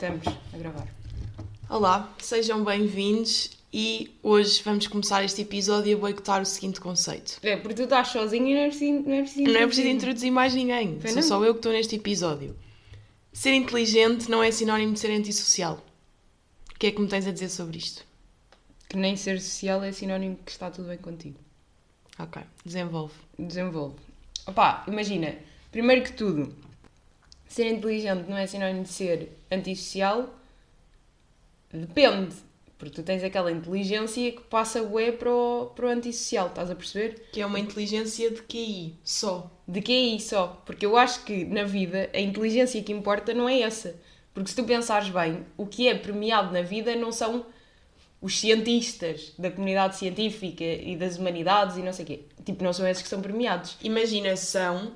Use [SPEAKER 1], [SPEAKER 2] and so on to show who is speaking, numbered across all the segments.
[SPEAKER 1] Estamos a gravar.
[SPEAKER 2] Olá, sejam bem-vindos e hoje vamos começar este episódio a boicotar o seguinte conceito.
[SPEAKER 1] É, porque tu estás sozinho e não é preciso, não é preciso,
[SPEAKER 2] Não é preciso introduzir mais ninguém,
[SPEAKER 1] Foi
[SPEAKER 2] sou
[SPEAKER 1] não?
[SPEAKER 2] só eu que estou neste episódio. Ser inteligente não é sinónimo de ser antissocial. O que é que me tens a dizer sobre isto?
[SPEAKER 1] Que nem ser social é sinónimo que está tudo bem contigo.
[SPEAKER 2] Ok, desenvolve.
[SPEAKER 1] Desenvolve. Opá, imagina, primeiro que tudo, ser inteligente não é sinónimo de ser antissocial. Depende. Porque tu tens aquela inteligência que passa bué para o, para o antissocial, estás a perceber?
[SPEAKER 2] Que é uma inteligência de QI, só.
[SPEAKER 1] De isso só? Porque eu acho que na vida a inteligência que importa não é essa. Porque se tu pensares bem, o que é premiado na vida não são os cientistas da comunidade científica e das humanidades e não sei o quê. Tipo, não são esses que são premiados.
[SPEAKER 2] Imagina, são...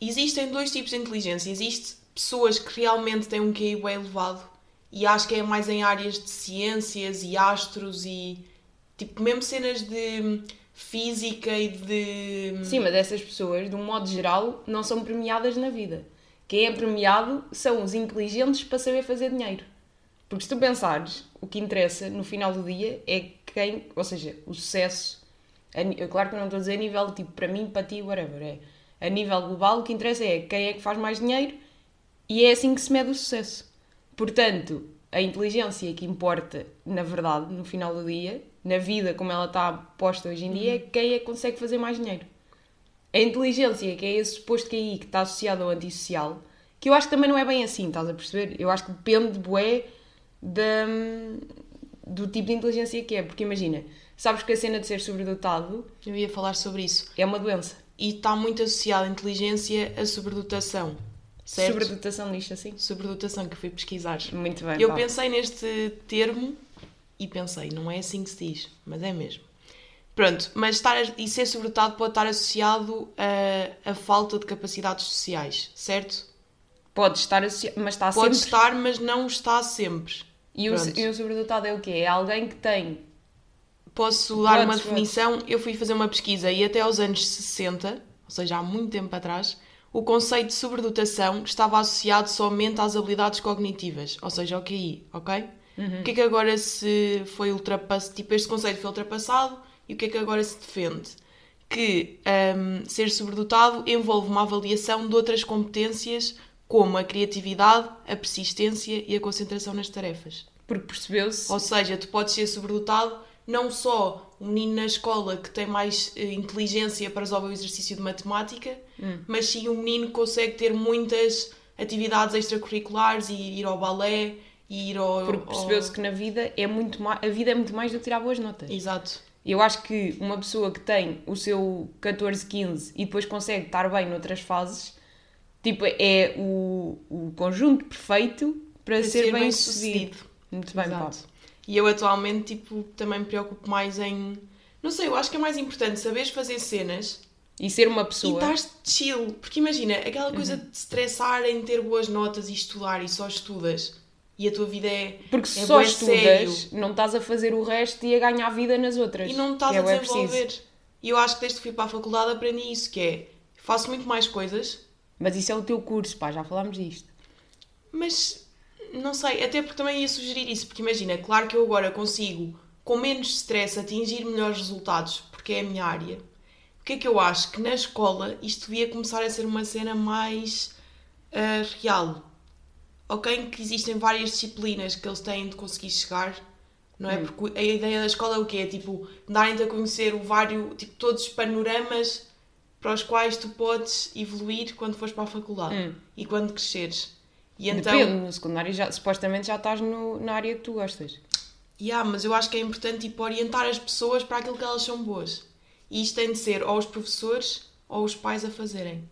[SPEAKER 2] Existem dois tipos de inteligência. Existe pessoas que realmente têm um QI bem elevado e acho que é mais em áreas de ciências e astros e... Tipo, mesmo cenas de física e de...
[SPEAKER 1] Sim, mas essas pessoas, de um modo geral, não são premiadas na vida. Quem é premiado são os inteligentes para saber fazer dinheiro. Porque se tu pensares, o que interessa no final do dia é quem, ou seja, o sucesso. ni- Claro que eu não estou a dizer nível tipo para mim, para ti, whatever. É, a nível global, o que interessa é quem é que faz mais dinheiro e é assim que se mede o sucesso. Portanto, a inteligência que importa, na verdade, no final do dia, na vida como ela está posta hoje em dia, é quem é que consegue fazer mais dinheiro. A inteligência, que é esse suposto QI que está associado ao antissocial, que eu acho que também não é bem assim, estás a perceber? Eu acho que depende, bué, da, do tipo de inteligência que é. Porque imagina, sabes que a cena de ser sobredotado
[SPEAKER 2] Eu ia falar sobre isso.
[SPEAKER 1] é uma doença.
[SPEAKER 2] E está muito associada a inteligência a sobredotação. Certo?
[SPEAKER 1] Sobredotação disto assim.
[SPEAKER 2] Sobredotação que eu fui pesquisar.
[SPEAKER 1] Muito bem.
[SPEAKER 2] Eu pensei neste termo e pensei, não é assim que se diz, mas é mesmo. Pronto, mas estar a- e ser sobredotado pode estar associado a, a falta de capacidades sociais, certo?
[SPEAKER 1] Pode estar associado, mas está
[SPEAKER 2] Pode
[SPEAKER 1] sempre.
[SPEAKER 2] estar, mas não está sempre.
[SPEAKER 1] E o, e o sobredotado é o quê? É alguém que tem.
[SPEAKER 2] Posso dar uma definição? Eu fui fazer uma pesquisa e até aos anos 60, ou seja, há muito tempo atrás, o conceito de sobredotação estava associado somente às habilidades cognitivas, ou seja, ao QI, ok? O que é que agora se foi ultrapassado? Tipo, este conceito foi ultrapassado e o que é que agora se defende? Que hum, ser sobredotado envolve uma avaliação de outras competências como a criatividade, a persistência e a concentração nas tarefas.
[SPEAKER 1] Porque percebeu-se.
[SPEAKER 2] Ou seja, tu podes ser sobredotado não só um menino na escola que tem mais eh, inteligência para resolver o exercício de matemática, mas sim um menino que consegue ter muitas atividades extracurriculares e ir ao balé e ir ao.
[SPEAKER 1] Porque percebeu-se
[SPEAKER 2] ao-
[SPEAKER 1] que na vida é muito mais. A vida é muito mais do que tirar boas notas.
[SPEAKER 2] Exato.
[SPEAKER 1] Eu acho que uma pessoa que tem o seu 14, 15 e depois consegue estar bem noutras fases, tipo, é o, o conjunto perfeito para, ser, bem sucedido. Muito bem.
[SPEAKER 2] Exato. E eu atualmente, tipo, também me preocupo mais em. Não sei, eu acho que é mais importante saberes fazer cenas
[SPEAKER 1] E ser uma
[SPEAKER 2] e
[SPEAKER 1] pessoa.
[SPEAKER 2] estás chill. Porque imagina, aquela coisa de estressar em ter boas notas e estudar e só estudas e a tua vida é.
[SPEAKER 1] Porque
[SPEAKER 2] é
[SPEAKER 1] só estudas,
[SPEAKER 2] sério.
[SPEAKER 1] não estás a fazer o resto e a ganhar vida nas outras.
[SPEAKER 2] E não estás
[SPEAKER 1] é
[SPEAKER 2] a desenvolver. E eu acho que desde que fui para a faculdade aprendi isso, que é faço muito mais coisas,
[SPEAKER 1] Mas isso é o teu curso, pá, já falámos disto.
[SPEAKER 2] mas não sei, até porque também ia sugerir isso, porque imagina, claro que eu agora consigo, com menos stress, atingir melhores resultados, porque é a minha área. O que é que eu acho? Que na escola isto devia começar a ser uma cena mais ah, real. Ok, que existem várias disciplinas que eles têm de conseguir chegar, não é? Porque a ideia da escola é o quê? É tipo, darem-te a conhecer o vário, tipo, todos os panoramas para os quais tu podes evoluir quando fores para a faculdade e quando cresceres. E então,
[SPEAKER 1] Depende, no secundário já, supostamente já estás no- na área que tu gostas.
[SPEAKER 2] Yeah, mas eu acho que é importante tipo, orientar as pessoas para aquilo que elas são boas. E isto tem de ser ou os professores ou os pais a fazerem.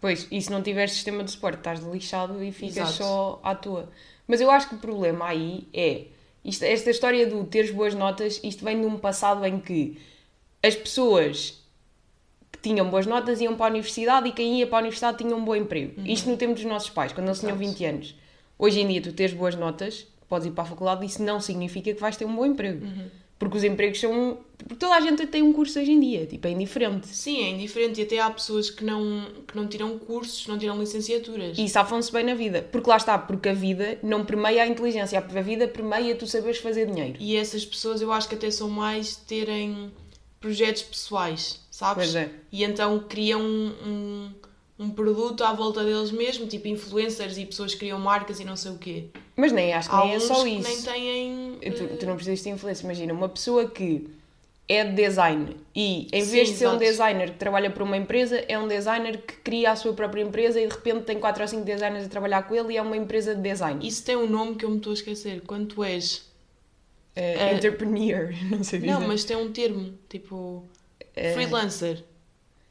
[SPEAKER 1] Pois, e se não tiveres sistema de suporte, estás lixado e ficas
[SPEAKER 2] Exato.
[SPEAKER 1] só à tua. Mas eu acho que o problema aí é isto, esta história do teres boas notas, isto vem de um passado em que as pessoas tinham boas notas iam para a universidade e quem ia para a universidade tinha um bom emprego. Isto no tempo dos nossos pais, quando eles tinham
[SPEAKER 2] Uhum. Exato.
[SPEAKER 1] 20 anos. Hoje em dia, tu teres boas notas, podes ir para a faculdade, isso não significa que vais ter um bom emprego.
[SPEAKER 2] Uhum.
[SPEAKER 1] Porque os empregos são. Porque toda a gente tem um curso hoje em dia, tipo, é indiferente.
[SPEAKER 2] Sim, é indiferente e até há pessoas que não, que não tiram cursos, não tiram licenciaturas.
[SPEAKER 1] E safam-se bem na vida. Porque lá está, porque a vida não permeia a inteligência, a vida permeia tu saberes fazer dinheiro.
[SPEAKER 2] E essas pessoas eu acho que até são mais terem projetos pessoais, sabes?
[SPEAKER 1] É.
[SPEAKER 2] E então criam um, um, um produto à volta deles mesmo, tipo influencers e pessoas que criam marcas e não sei o quê.
[SPEAKER 1] Mas nem acho que nem é só isso.
[SPEAKER 2] nem têm.
[SPEAKER 1] Tu,
[SPEAKER 2] eh,
[SPEAKER 1] tu não precisas de influência. Imagina, uma pessoa que é de design e em
[SPEAKER 2] Sim,
[SPEAKER 1] vez de ser um
[SPEAKER 2] exato.
[SPEAKER 1] designer que trabalha para uma empresa, é um designer que cria a sua própria empresa e de repente tem 4 ou 5 designers a trabalhar com ele e é uma empresa de design.
[SPEAKER 2] Isso tem um nome que eu me estou a esquecer. Quando tu és.
[SPEAKER 1] É, entrepreneur, não sei dizer.
[SPEAKER 2] Não, mas tem um termo, tipo.
[SPEAKER 1] É.
[SPEAKER 2] Freelancer.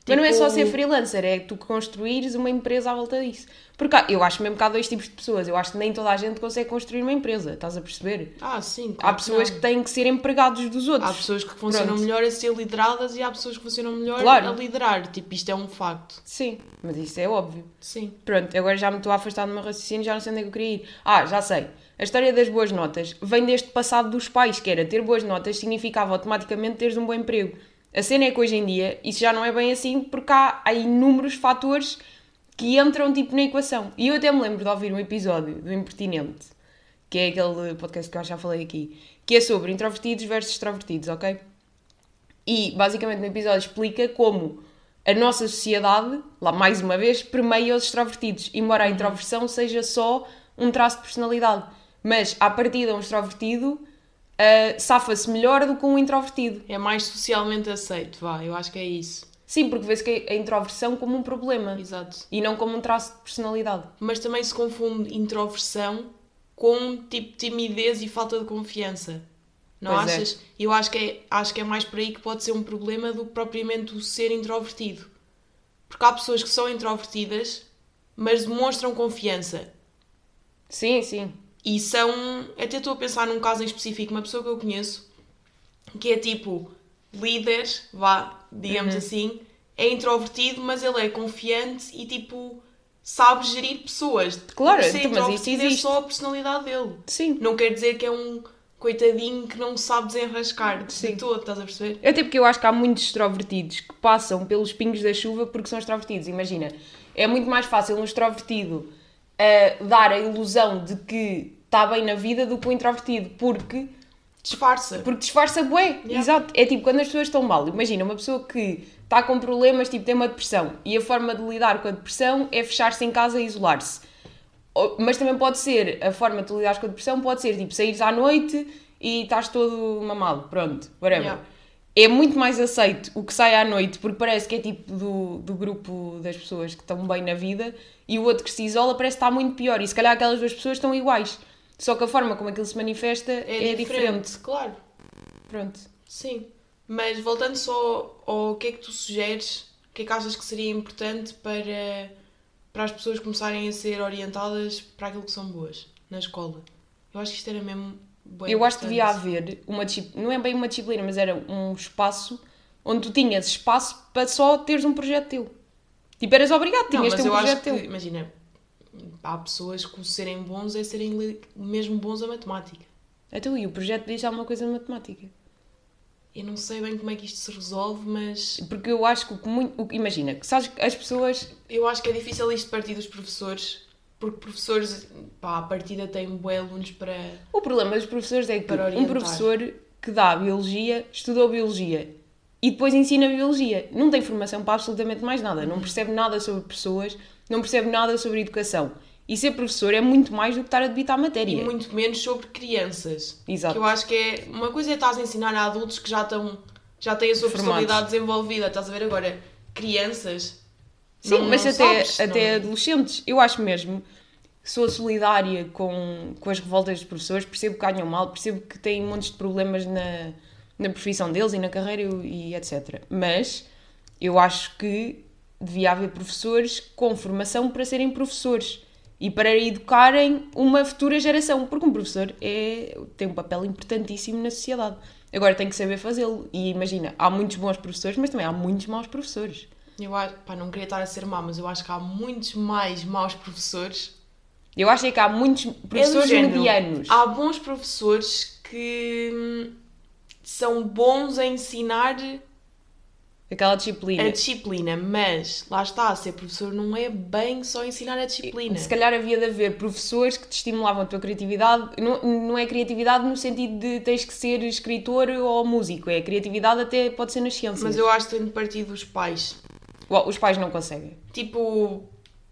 [SPEAKER 1] Mas não é só
[SPEAKER 2] Tipo,
[SPEAKER 1] ser freelancer, é tu construires uma empresa à volta disso. Porque há- eu acho mesmo que há dois tipos de pessoas. Eu acho que nem toda a gente consegue construir uma empresa, estás a perceber?
[SPEAKER 2] Ah, sim.
[SPEAKER 1] Há
[SPEAKER 2] claro
[SPEAKER 1] pessoas
[SPEAKER 2] não.
[SPEAKER 1] que têm que ser empregados dos outros.
[SPEAKER 2] Há pessoas que funcionam
[SPEAKER 1] Pronto.
[SPEAKER 2] melhor a ser lideradas e há pessoas que funcionam melhor
[SPEAKER 1] Claro.
[SPEAKER 2] a liderar. Tipo, isto é um facto.
[SPEAKER 1] Sim, mas isso é óbvio.
[SPEAKER 2] Sim.
[SPEAKER 1] Pronto, agora já me estou a afastar do meu raciocínio, já não sei onde é que eu queria ir. Ah, já sei. A história das boas notas vem deste passado dos pais, que era ter boas notas significava automaticamente teres um bom emprego. A cena é que hoje em dia isso já não é bem assim porque há, há inúmeros fatores que entram tipo na equação. E eu até me lembro de ouvir um episódio do Impertinente, que é aquele podcast que eu já falei aqui, que é sobre introvertidos versus extrovertidos, ok? E basicamente no episódio explica como a nossa sociedade, lá mais uma vez, permeia os extrovertidos, embora a introversão seja só um traço de personalidade. Mas à partida, um extrovertido ah, safa-se melhor do que um introvertido.
[SPEAKER 2] É mais socialmente aceito, vá. Eu acho que é isso.
[SPEAKER 1] Sim, porque vê-se a introversão como um problema
[SPEAKER 2] Exato.
[SPEAKER 1] e não como um traço de personalidade.
[SPEAKER 2] Mas também se confunde introversão com tipo timidez e falta de confiança. Não
[SPEAKER 1] Pois é.
[SPEAKER 2] achas? Eu acho que, é, acho que é mais por aí que pode ser um problema do que propriamente o ser introvertido. Porque há pessoas que são introvertidas, mas demonstram confiança.
[SPEAKER 1] Sim, sim.
[SPEAKER 2] E são. Até estou a pensar num caso em específico, uma pessoa que eu conheço, que é tipo líder, vá, digamos
[SPEAKER 1] Uhum.
[SPEAKER 2] assim, é introvertido, mas ele é confiante e tipo sabe gerir pessoas.
[SPEAKER 1] Claro,
[SPEAKER 2] ser
[SPEAKER 1] então, mas isso
[SPEAKER 2] é
[SPEAKER 1] existe.
[SPEAKER 2] só a personalidade dele.
[SPEAKER 1] Sim.
[SPEAKER 2] Não quer dizer que é um coitadinho que não sabe desenrascar
[SPEAKER 1] Sim.
[SPEAKER 2] de todo, estás a perceber?
[SPEAKER 1] Até porque eu acho que há muitos extrovertidos que passam pelos pingos da chuva porque são extrovertidos. Imagina, é muito mais fácil um extrovertido ah, dar a ilusão de que está bem na vida do que um introvertido, porque,
[SPEAKER 2] Disfarça.
[SPEAKER 1] porque disfarça bué.
[SPEAKER 2] Yeah.
[SPEAKER 1] Exato. É tipo quando as pessoas estão mal. Imagina, uma pessoa que está com problemas, tipo, tem uma depressão e a forma de lidar com a depressão é fechar-se em casa e isolar-se. Mas também pode ser, a forma de tu lidares com a depressão pode ser tipo saíres à noite e estás todo mamado, pronto, whatever.
[SPEAKER 2] Yeah.
[SPEAKER 1] É muito mais aceito o que sai à noite porque parece que é tipo do, do grupo das pessoas que estão bem na vida e o outro que se isola parece que está muito pior e se calhar aquelas duas pessoas estão iguais. Só que a forma como aquilo se manifesta é,
[SPEAKER 2] É,
[SPEAKER 1] diferente.
[SPEAKER 2] diferente, claro.
[SPEAKER 1] Pronto.
[SPEAKER 2] Sim. Mas voltando só ao que é que tu sugeres, o que é que achas que seria importante para, para as pessoas começarem a ser orientadas para aquilo que são boas na escola? Eu acho que isto era mesmo bem
[SPEAKER 1] Eu acho que devia haver uma disciplina, não é bem uma disciplina, mas era um espaço onde tu tinhas espaço para só teres um projeto teu. Tipo, eras obrigado,
[SPEAKER 2] Não,
[SPEAKER 1] tinhas
[SPEAKER 2] mas
[SPEAKER 1] de ter um
[SPEAKER 2] eu
[SPEAKER 1] projeto
[SPEAKER 2] acho que,
[SPEAKER 1] teu.
[SPEAKER 2] imagina, há pessoas que o serem bons é serem mesmo bons a matemática.
[SPEAKER 1] Então, e o projeto diz alguma coisa de matemática?
[SPEAKER 2] Eu não sei bem como é que isto se resolve, mas
[SPEAKER 1] Porque eu acho que muito. o imagina, que sabes que as pessoas.
[SPEAKER 2] eu acho que é difícil isto partir dos professores, porque professores, pá, a partida têm bué alunos para...
[SPEAKER 1] O problema dos professores é que
[SPEAKER 2] Para
[SPEAKER 1] um professor que dá biologia estudou biologia e depois ensina biologia. Não tem formação para absolutamente mais nada.
[SPEAKER 2] Uhum.
[SPEAKER 1] Não percebe nada sobre pessoas, não percebe nada sobre educação. E ser professor é muito mais do que estar a debitar matéria.
[SPEAKER 2] E muito menos sobre crianças.
[SPEAKER 1] Exato.
[SPEAKER 2] Que eu acho que é. Uma coisa é estás a ensinar a adultos que já estão. já têm a sua
[SPEAKER 1] Formados.
[SPEAKER 2] personalidade desenvolvida. Estás a ver agora? Crianças.
[SPEAKER 1] Sim,
[SPEAKER 2] não-
[SPEAKER 1] mas
[SPEAKER 2] não
[SPEAKER 1] até,
[SPEAKER 2] sabes,
[SPEAKER 1] até
[SPEAKER 2] não-
[SPEAKER 1] adolescentes. Eu acho mesmo. Sou solidária com, com as revoltas dos professores, percebo que ganham mal, percebo que têm montes de problemas na, na profissão deles e na carreira e etc. Mas eu acho que devia haver professores com formação para serem professores e para educarem uma futura geração, porque um professor é, tem um papel importantíssimo na sociedade. Agora tem que saber fazê-lo. E imagina, há muitos bons professores, mas também há muitos maus professores.
[SPEAKER 2] Eu acho. Pá, não queria estar a ser má, mas eu acho que há muitos mais maus professores.
[SPEAKER 1] Eu acho é que há muitos
[SPEAKER 2] É
[SPEAKER 1] professores
[SPEAKER 2] género,
[SPEAKER 1] medianos.
[SPEAKER 2] Há bons professores que. hum, são bons a ensinar
[SPEAKER 1] Aquela disciplina.
[SPEAKER 2] a disciplina, mas lá está, ser professor não é bem só ensinar a disciplina.
[SPEAKER 1] Se calhar havia de haver professores que te estimulavam a tua criatividade. Não, não é criatividade no sentido de tens que ser escritor ou músico. É criatividade até pode ser nas ciências.
[SPEAKER 2] Mas eu acho que tem de partir dos pais.
[SPEAKER 1] Uau, Os pais não conseguem.
[SPEAKER 2] Tipo,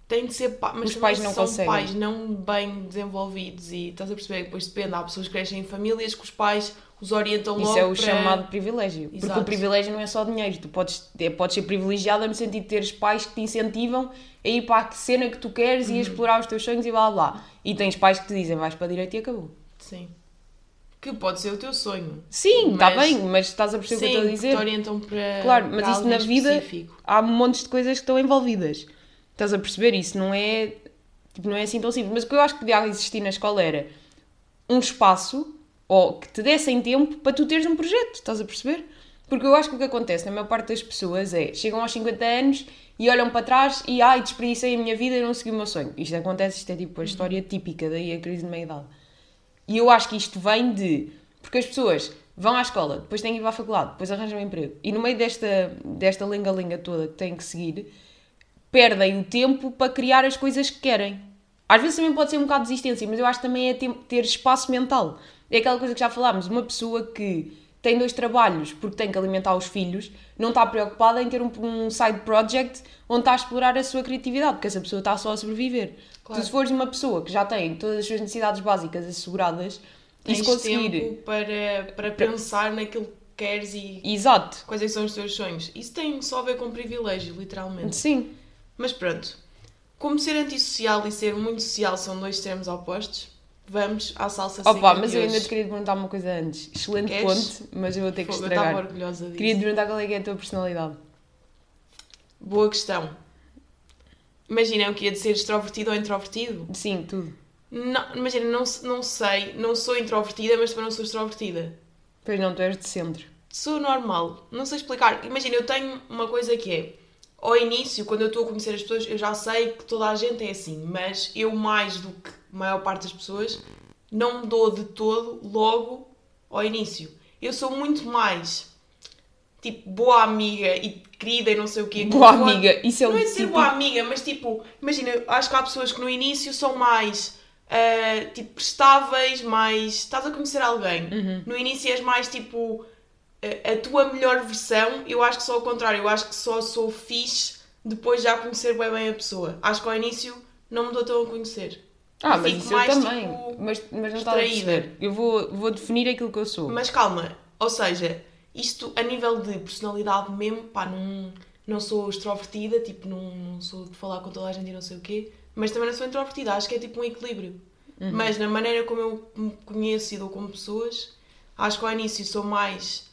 [SPEAKER 2] tem de ser pa- mas
[SPEAKER 1] Os pais não
[SPEAKER 2] são
[SPEAKER 1] conseguem.
[SPEAKER 2] pais não bem desenvolvidos e estás a perceber? Depois depende, há pessoas que crescem em famílias que os pais os orientam logo
[SPEAKER 1] Isso é o
[SPEAKER 2] para...
[SPEAKER 1] chamado privilégio. Porque
[SPEAKER 2] Exato.
[SPEAKER 1] o privilégio não é só dinheiro. Tu podes, é, podes ser privilegiada no sentido de teres pais que te incentivam a ir para a cena que tu queres
[SPEAKER 2] Uhum.
[SPEAKER 1] e a explorar os teus sonhos e blá blá. E tens pais que te dizem vais para a direita e acabou.
[SPEAKER 2] Sim. Que pode ser o teu sonho.
[SPEAKER 1] Sim, está bem, mas estás a perceber o que eu estou a
[SPEAKER 2] Sim,
[SPEAKER 1] dizer?
[SPEAKER 2] que te orientam para
[SPEAKER 1] Claro, mas
[SPEAKER 2] para
[SPEAKER 1] isso na vida
[SPEAKER 2] específico.
[SPEAKER 1] há montes de coisas que estão envolvidas. Estás a perceber? Isso não é, tipo, não é assim tão simples. Mas o que eu acho que podia existir na escola era um espaço ou que te dessem tempo para tu teres um projeto. Estás a perceber? Porque eu acho que o que acontece na maior parte das pessoas é chegam aos 50 anos e olham para trás e ai, desperdicei a minha vida e não segui o meu sonho. Isto acontece, isto é tipo a história típica daí a crise de meia-idade. E eu acho que isto vem de. Porque as pessoas vão à escola, depois têm que ir a faculdade, depois arranjam um emprego. E no meio desta, desta lenga-lenga toda que têm que seguir, perdem o tempo para criar as coisas que querem. Às vezes também pode ser um bocado de desistência, mas eu acho que também é ter espaço mental. É aquela coisa que já falámos, uma pessoa que tem dois trabalhos porque tem que alimentar os filhos, não está preocupada em ter um, um side project onde está a explorar a sua criatividade, porque essa pessoa está só a sobreviver.
[SPEAKER 2] Claro.
[SPEAKER 1] Tu, se fores uma pessoa que já tem todas as suas necessidades básicas asseguradas e
[SPEAKER 2] Tens
[SPEAKER 1] se conseguir.
[SPEAKER 2] tempo para, para pensar naquilo que queres e
[SPEAKER 1] Exato.
[SPEAKER 2] quais é são os teus sonhos. Isso tem só a ver com privilégio, literalmente.
[SPEAKER 1] Sim.
[SPEAKER 2] Mas pronto, como ser antissocial e ser muito social são dois extremos opostos, vamos à salsa seca
[SPEAKER 1] Opa, mas eu ainda
[SPEAKER 2] hoje.
[SPEAKER 1] te queria perguntar uma coisa antes. Excelente
[SPEAKER 2] Queres?
[SPEAKER 1] ponto, mas eu vou ter que
[SPEAKER 2] Fogo, eu estava
[SPEAKER 1] estragar.
[SPEAKER 2] orgulhosa disso.
[SPEAKER 1] Queria te perguntar qual é que é a tua personalidade.
[SPEAKER 2] Boa questão. Imagina o que ia de ser extrovertido ou introvertido?
[SPEAKER 1] Sim, tudo.
[SPEAKER 2] Não, imagina, não, não sei, não sou introvertida, mas também não sou extrovertida.
[SPEAKER 1] Pois não, tu és de centro.
[SPEAKER 2] Sou normal, não sei explicar. Imagina, eu tenho uma coisa que é, ao início, quando eu estou a conhecer as pessoas, eu já sei que toda a gente é assim, mas eu mais do que a maior parte das pessoas, não me dou de todo logo ao início. Eu sou muito mais, tipo, boa amiga e querida e não sei o quê.
[SPEAKER 1] Boa
[SPEAKER 2] Boa-
[SPEAKER 1] amiga, isso é o
[SPEAKER 2] não é ser
[SPEAKER 1] tipo...
[SPEAKER 2] boa amiga, mas tipo, imagina, acho que há pessoas que no início são mais ah, tipo prestáveis, mais. Estás a conhecer alguém.
[SPEAKER 1] Uhum.
[SPEAKER 2] No início és mais tipo a, tua melhor versão. Eu acho que só ao contrário, eu acho que só sou fixe depois de já conhecer bem, bem a pessoa. Acho que ao início não me dou tão a conhecer.
[SPEAKER 1] Ah,
[SPEAKER 2] Eu
[SPEAKER 1] mas
[SPEAKER 2] fico
[SPEAKER 1] isso eu
[SPEAKER 2] mais,
[SPEAKER 1] também.
[SPEAKER 2] tipo,
[SPEAKER 1] mas, mas não estás a perceber. Eu vou, vou definir aquilo que eu sou.
[SPEAKER 2] Mas calma, ou seja, isto a nível de personalidade mesmo, pá, não, não sou extrovertida, tipo, não, não sou de falar com toda a gente e não sei o quê, mas também não sou introvertida, acho que é tipo um equilíbrio. Mas na maneira como eu me conheço e dou com pessoas, acho que ao início sou mais.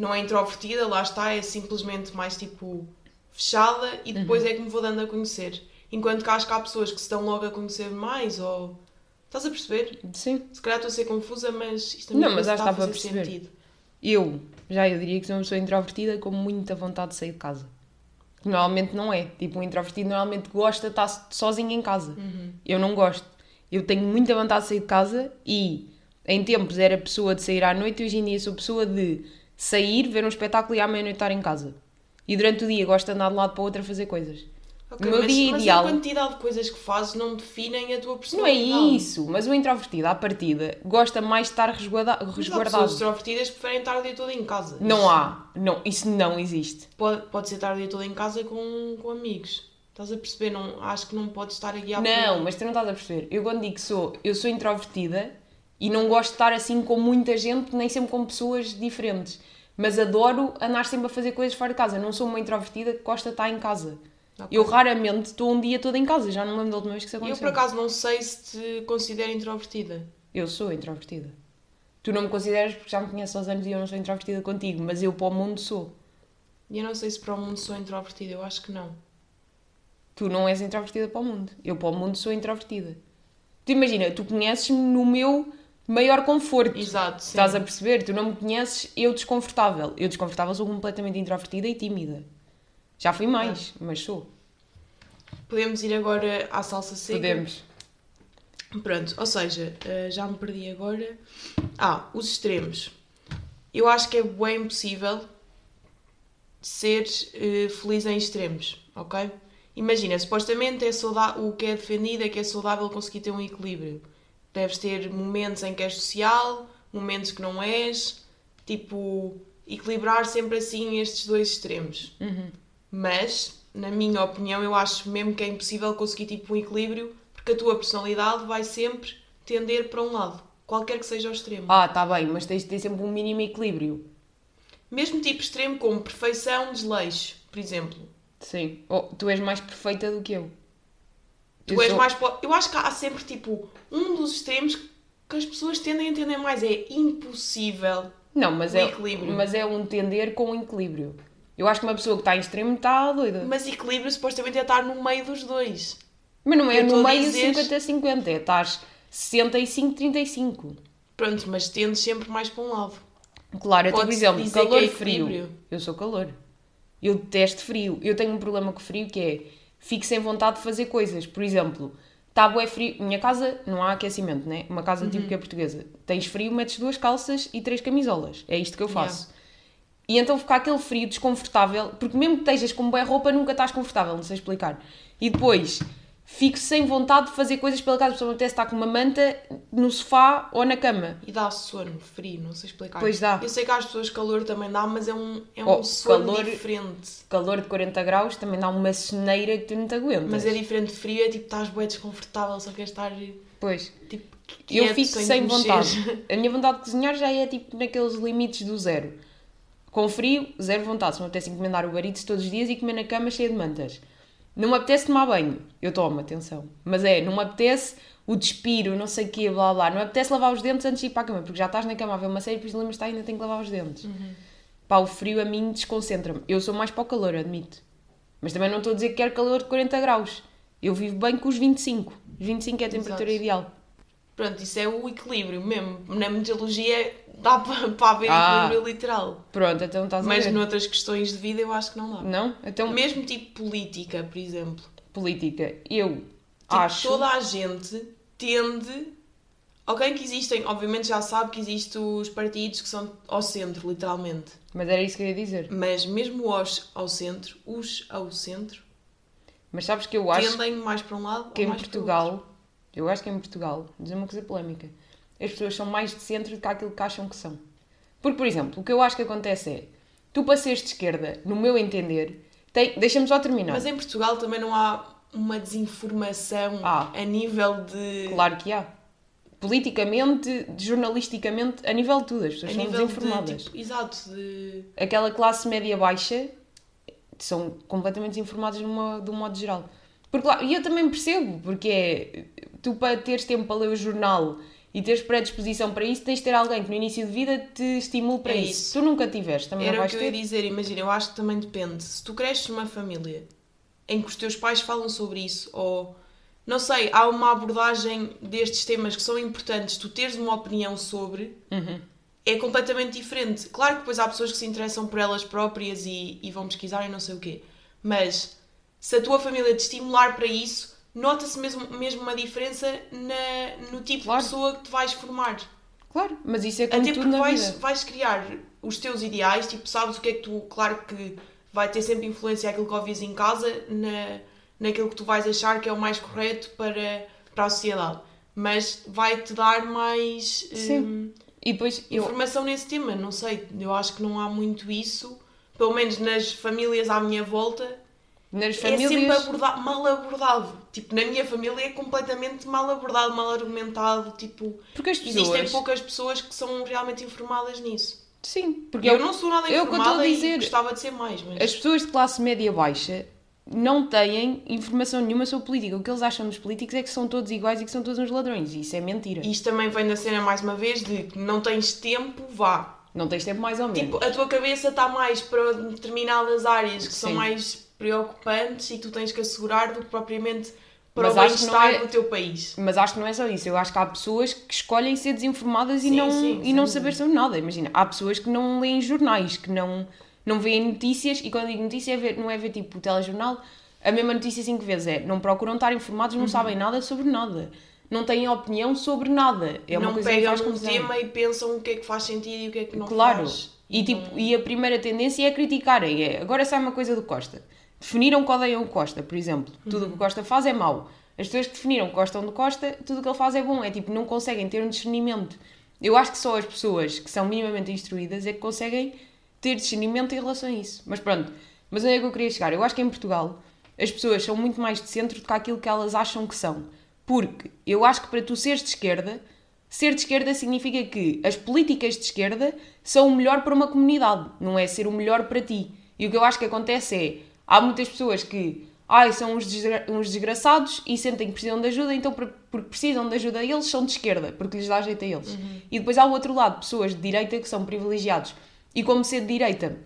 [SPEAKER 2] Não é introvertida, lá está, é simplesmente mais tipo fechada e depois é que me vou dando a conhecer. Enquanto que acho que há pessoas que se dão logo a conhecer mais ou. Estás a perceber?
[SPEAKER 1] Sim.
[SPEAKER 2] Se calhar estou a ser confusa, mas isto
[SPEAKER 1] Não,
[SPEAKER 2] também
[SPEAKER 1] mas
[SPEAKER 2] está
[SPEAKER 1] acho
[SPEAKER 2] a fazer
[SPEAKER 1] perceber.
[SPEAKER 2] sentido.
[SPEAKER 1] Eu, já eu diria que sou uma pessoa introvertida com muita vontade de sair de casa. Normalmente não é. Tipo, um introvertido normalmente gosta de estar sozinho em casa.
[SPEAKER 2] Uhum.
[SPEAKER 1] Eu não gosto. Eu tenho muita vontade de sair de casa e em tempos era pessoa de sair à noite e hoje em dia sou pessoa de sair, ver um espetáculo e à meia-noite estar em casa. E durante o dia gosto de andar de um lado para o outro a fazer coisas.
[SPEAKER 2] Ok,
[SPEAKER 1] o meu
[SPEAKER 2] mas,
[SPEAKER 1] dia
[SPEAKER 2] mas
[SPEAKER 1] ideal.
[SPEAKER 2] a quantidade de coisas que fazes não definem a tua
[SPEAKER 1] Não é
[SPEAKER 2] personalidade.
[SPEAKER 1] isso, mas o introvertido à partida gosta mais de estar resguarda- resguardado.
[SPEAKER 2] pessoas extrovertidas que preferem estar o dia todo em casa.
[SPEAKER 1] Não
[SPEAKER 2] Isso
[SPEAKER 1] há. Não, isso não existe.
[SPEAKER 2] Pode, pode ser estar o dia todo em casa com, com amigos. Estás a perceber? Não, acho que não podes estar a guiar
[SPEAKER 1] Não, mas tu não estás a perceber. Eu quando digo que sou, eu sou introvertida e não gosto de estar assim com muita gente, nem sempre com pessoas diferentes. Mas adoro andar sempre a fazer coisas fora de casa. Não sou uma introvertida que gosta de estar em casa.
[SPEAKER 2] Ok.
[SPEAKER 1] Eu raramente estou um dia todo em casa. Já não me lembro da última vez que isso
[SPEAKER 2] Eu,
[SPEAKER 1] aconteceu.
[SPEAKER 2] por acaso, não sei se te considero introvertida.
[SPEAKER 1] Eu sou introvertida. Tu não me consideras porque já me conheces aos anos e eu não sou introvertida contigo, mas eu para o mundo sou.
[SPEAKER 2] E eu não sei se para o mundo sou introvertida. Eu acho que não.
[SPEAKER 1] Tu não és introvertida para o mundo. Eu para o mundo sou introvertida. Tu imagina, tu conheces-me no meu maior conforto.
[SPEAKER 2] Exato, sim.
[SPEAKER 1] Estás a perceber? Tu não me conheces eu desconfortável. Eu desconfortável sou completamente introvertida e tímida. Já fui mais, mas sou.
[SPEAKER 2] Podemos ir agora à salsa seca?
[SPEAKER 1] Podemos.
[SPEAKER 2] Pronto, ou seja, eh, já me perdi agora. Ah, os extremos. eu acho que é bem impossível ser eh, feliz em extremos, ok? Imagina, supostamente é saudável, o que é defendido é que é saudável conseguir ter um equilíbrio. Deves ter momentos em que és social, momentos que não és, tipo, equilibrar sempre assim estes dois extremos. Mas, na minha opinião, eu acho mesmo que é impossível conseguir tipo um equilíbrio porque a tua personalidade vai sempre tender para um lado, qualquer que seja o extremo.
[SPEAKER 1] Ah, tá bem, mas tens de ter sempre um mínimo equilíbrio.
[SPEAKER 2] Mesmo tipo extremo como perfeição, desleixo, por exemplo.
[SPEAKER 1] Sim. Oh, tu és mais perfeita do que eu.
[SPEAKER 2] Tu
[SPEAKER 1] Eu
[SPEAKER 2] és mais. Eu acho que há sempre tipo um dos extremos que as pessoas tendem a entender mais. É impossível.
[SPEAKER 1] Não, mas
[SPEAKER 2] o
[SPEAKER 1] é,
[SPEAKER 2] equilíbrio.
[SPEAKER 1] mas é um tender com um equilíbrio. Eu acho que uma pessoa que está em extremo está doida.
[SPEAKER 2] Mas equilíbrio supostamente é estar no meio dos dois.
[SPEAKER 1] Mas não é no
[SPEAKER 2] estou
[SPEAKER 1] meio
[SPEAKER 2] dizer-
[SPEAKER 1] 50-50, é estás 65-35.
[SPEAKER 2] Pronto, mas tendes sempre mais para um lado.
[SPEAKER 1] Claro, eu tenho, por exemplo,
[SPEAKER 2] que
[SPEAKER 1] calor
[SPEAKER 2] é
[SPEAKER 1] frio. Eu sou calor. Eu detesto frio. Eu tenho um problema com o frio que é fico sem vontade de fazer coisas. Por exemplo, está bué frio. Minha casa não há aquecimento, né? Uma casa
[SPEAKER 2] Uhum.
[SPEAKER 1] tipo que é portuguesa. Tens frio, metes duas calças e três camisolas. É isto que eu faço. E então fica aquele frio desconfortável, porque mesmo que estejas com boa roupa, nunca estás confortável, não sei explicar. E depois fico sem vontade de fazer coisas pela casa, me apetece estar com uma manta no sofá ou na cama.
[SPEAKER 2] E dá sono, frio, não sei explicar.
[SPEAKER 1] Pois dá.
[SPEAKER 2] Eu sei que às pessoas calor também dá, mas é um, é
[SPEAKER 1] Oh,
[SPEAKER 2] um sono
[SPEAKER 1] calor-
[SPEAKER 2] diferente.
[SPEAKER 1] Calor de 40 graus também dá uma soneira que tu não te aguentas.
[SPEAKER 2] Mas é diferente de frio, é tipo, estás bem desconfortável, só queres estar
[SPEAKER 1] Pois.
[SPEAKER 2] tipo.
[SPEAKER 1] Eu
[SPEAKER 2] quieto,
[SPEAKER 1] fico
[SPEAKER 2] te
[SPEAKER 1] sem
[SPEAKER 2] mexer.
[SPEAKER 1] vontade. A minha vontade de cozinhar já é tipo naqueles limites do zero. Com frio, zero vontade. Se me apetece encomendar o Eats todos os dias e comer na cama cheia de mantas. Não me apetece tomar banho. Eu tomo, atenção. Mas é, não me apetece o despiro, não sei o quê, blá blá. Não me apetece lavar os dentes antes de ir para a cama, porque já estás na cama a ver uma série e depois lembras-te, "Ah, ainda tenho que lavar os dentes. Pá, o frio a mim desconcentra-me. Eu sou mais para o calor, admito. Mas também não estou a dizer que quero calor de 40 graus. Eu vivo bem com os 25. 25 é a temperatura
[SPEAKER 2] Exato.
[SPEAKER 1] ideal.
[SPEAKER 2] Pronto, isso é o equilíbrio mesmo. Na meteorologia dá para, para haver
[SPEAKER 1] Ah.
[SPEAKER 2] equilíbrio literal.
[SPEAKER 1] Pronto, então estás a
[SPEAKER 2] Mas
[SPEAKER 1] ver.
[SPEAKER 2] noutras questões de vida eu acho que não dá.
[SPEAKER 1] Não? Então,
[SPEAKER 2] Mesmo tipo política, por exemplo.
[SPEAKER 1] política. Eu
[SPEAKER 2] Tipo,
[SPEAKER 1] acho.
[SPEAKER 2] toda a gente tende. Alguém que existem, obviamente já sabe que existem os partidos que são ao centro, literalmente.
[SPEAKER 1] Mas era isso que eu ia dizer.
[SPEAKER 2] Mas mesmo os ao centro, os ao centro,
[SPEAKER 1] Mas sabes que eu acho
[SPEAKER 2] tendem mais para um lado
[SPEAKER 1] que em. Portugal. Eu acho que em Portugal, dizer uma coisa polémica. As pessoas são mais de centro do que aquilo que acham que são. Porque, por exemplo, o que eu acho que acontece é. Tu para seres de esquerda, no meu entender, tem... deixa-me só terminar.
[SPEAKER 2] Mas em Portugal também não há uma desinformação
[SPEAKER 1] Ah.
[SPEAKER 2] a nível de.
[SPEAKER 1] Claro que há. Politicamente, jornalisticamente, a nível de tudo, as pessoas
[SPEAKER 2] a
[SPEAKER 1] são desinformadas.
[SPEAKER 2] de. Tipo, exato, de.
[SPEAKER 1] aquela classe média baixa são completamente desinformadas numa, de um modo geral. Porque lá, e eu também percebo, porque é tu para teres tempo para ler o jornal e teres predisposição para isso, tens de ter alguém que no início de vida te estimule para
[SPEAKER 2] É
[SPEAKER 1] isso.
[SPEAKER 2] isso.
[SPEAKER 1] Tu nunca tiveres, também
[SPEAKER 2] Era
[SPEAKER 1] não
[SPEAKER 2] o
[SPEAKER 1] vais
[SPEAKER 2] que eu ia
[SPEAKER 1] ter.
[SPEAKER 2] dizer, imagina, eu acho que também depende. Se tu cresces numa família em que os teus pais falam sobre isso, ou não sei, há uma abordagem destes temas que são importantes, tu teres uma opinião sobre,
[SPEAKER 1] Uhum.
[SPEAKER 2] é completamente diferente. Claro que depois há pessoas que se interessam por elas próprias e, e vão pesquisar e não sei o quê, mas se a tua família te estimular para isso, nota-se mesmo, mesmo uma diferença na, no tipo
[SPEAKER 1] Claro.
[SPEAKER 2] de pessoa que te vais formar.
[SPEAKER 1] Claro, mas isso é como
[SPEAKER 2] Até
[SPEAKER 1] tudo
[SPEAKER 2] porque vais,
[SPEAKER 1] vida.
[SPEAKER 2] vais criar os teus ideais, tipo, sabes o que é que tu. Claro que vai ter sempre influência aquilo que ouvis em casa, na, naquilo que tu vais achar que é o mais correto para, para a sociedade. Mas vai-te dar mais
[SPEAKER 1] Sim.
[SPEAKER 2] hum,
[SPEAKER 1] E depois eu,
[SPEAKER 2] informação nesse tema. Não sei, eu acho que não há muito isso, pelo menos nas famílias à minha volta.
[SPEAKER 1] Nas
[SPEAKER 2] É sempre
[SPEAKER 1] famílias.
[SPEAKER 2] aborda- mal abordado. Tipo, na minha família é completamente mal abordado, mal argumentado. Tipo,
[SPEAKER 1] Porque as
[SPEAKER 2] existem
[SPEAKER 1] pessoas.
[SPEAKER 2] poucas pessoas que são realmente informadas nisso.
[SPEAKER 1] Sim, porque
[SPEAKER 2] Eu
[SPEAKER 1] eu-
[SPEAKER 2] não sou nada
[SPEAKER 1] é que eu a
[SPEAKER 2] informada e
[SPEAKER 1] dizer.
[SPEAKER 2] gostava de ser mais, mas...
[SPEAKER 1] As pessoas de classe média baixa não têm informação nenhuma sobre política. O que eles acham dos políticos é que são todos iguais e que são todos uns ladrões. E isso é mentira.
[SPEAKER 2] Isto também vem da cena mais uma vez de que não tens tempo, vá.
[SPEAKER 1] Não tens tempo mais ou menos.
[SPEAKER 2] Tipo, a tua cabeça está mais para determinadas áreas que são
[SPEAKER 1] Sim.
[SPEAKER 2] mais preocupantes e tu tens que assegurar do que propriamente para
[SPEAKER 1] Mas
[SPEAKER 2] o bem-estar
[SPEAKER 1] é-
[SPEAKER 2] do teu país.
[SPEAKER 1] Mas acho que não é só isso. Eu acho que há pessoas que escolhem ser desinformadas e
[SPEAKER 2] Sim,
[SPEAKER 1] não,
[SPEAKER 2] sim,
[SPEAKER 1] e não saber sobre nada. Imagina, há pessoas que não leem jornais, que não, não veem notícias. E quando digo notícia, é ver, não é ver tipo o telejornal. A mesma notícia cinco vezes é não procuram estar informados,
[SPEAKER 2] Uhum.
[SPEAKER 1] não sabem nada sobre nada. não têm opinião sobre nada. É uma
[SPEAKER 2] não
[SPEAKER 1] coisa que me
[SPEAKER 2] pegam um tema e pensam o que é que faz sentido e o que é que não
[SPEAKER 1] Claro.
[SPEAKER 2] faz.
[SPEAKER 1] E, tipo, e a primeira tendência é criticarem. É, agora sai uma coisa do Costa. Definiram que odeiam o Costa, por exemplo. Tudo o que o Costa faz é mau. As pessoas que definiram que gostam do Costa, tudo o que ele faz é bom. É tipo, não conseguem ter um discernimento. Eu acho que só as pessoas que são minimamente instruídas é que conseguem ter discernimento em relação a isso. Mas pronto. Mas onde é que eu queria chegar? Eu acho que em Portugal as pessoas são muito mais de centro do que aquilo que elas acham que são. Porque eu acho que para tu seres de esquerda, ser de esquerda significa que as políticas de esquerda são o melhor para uma comunidade, não é ser o melhor para ti. E o que eu acho que acontece é, há muitas pessoas que ai, são uns, desgra- uns desgraçados e sentem que precisam de ajuda, então por- porque precisam de ajuda a eles, são de esquerda, porque lhes dá jeito a eles. E depois há o outro lado, pessoas de direita que são privilegiados. E como ser de direita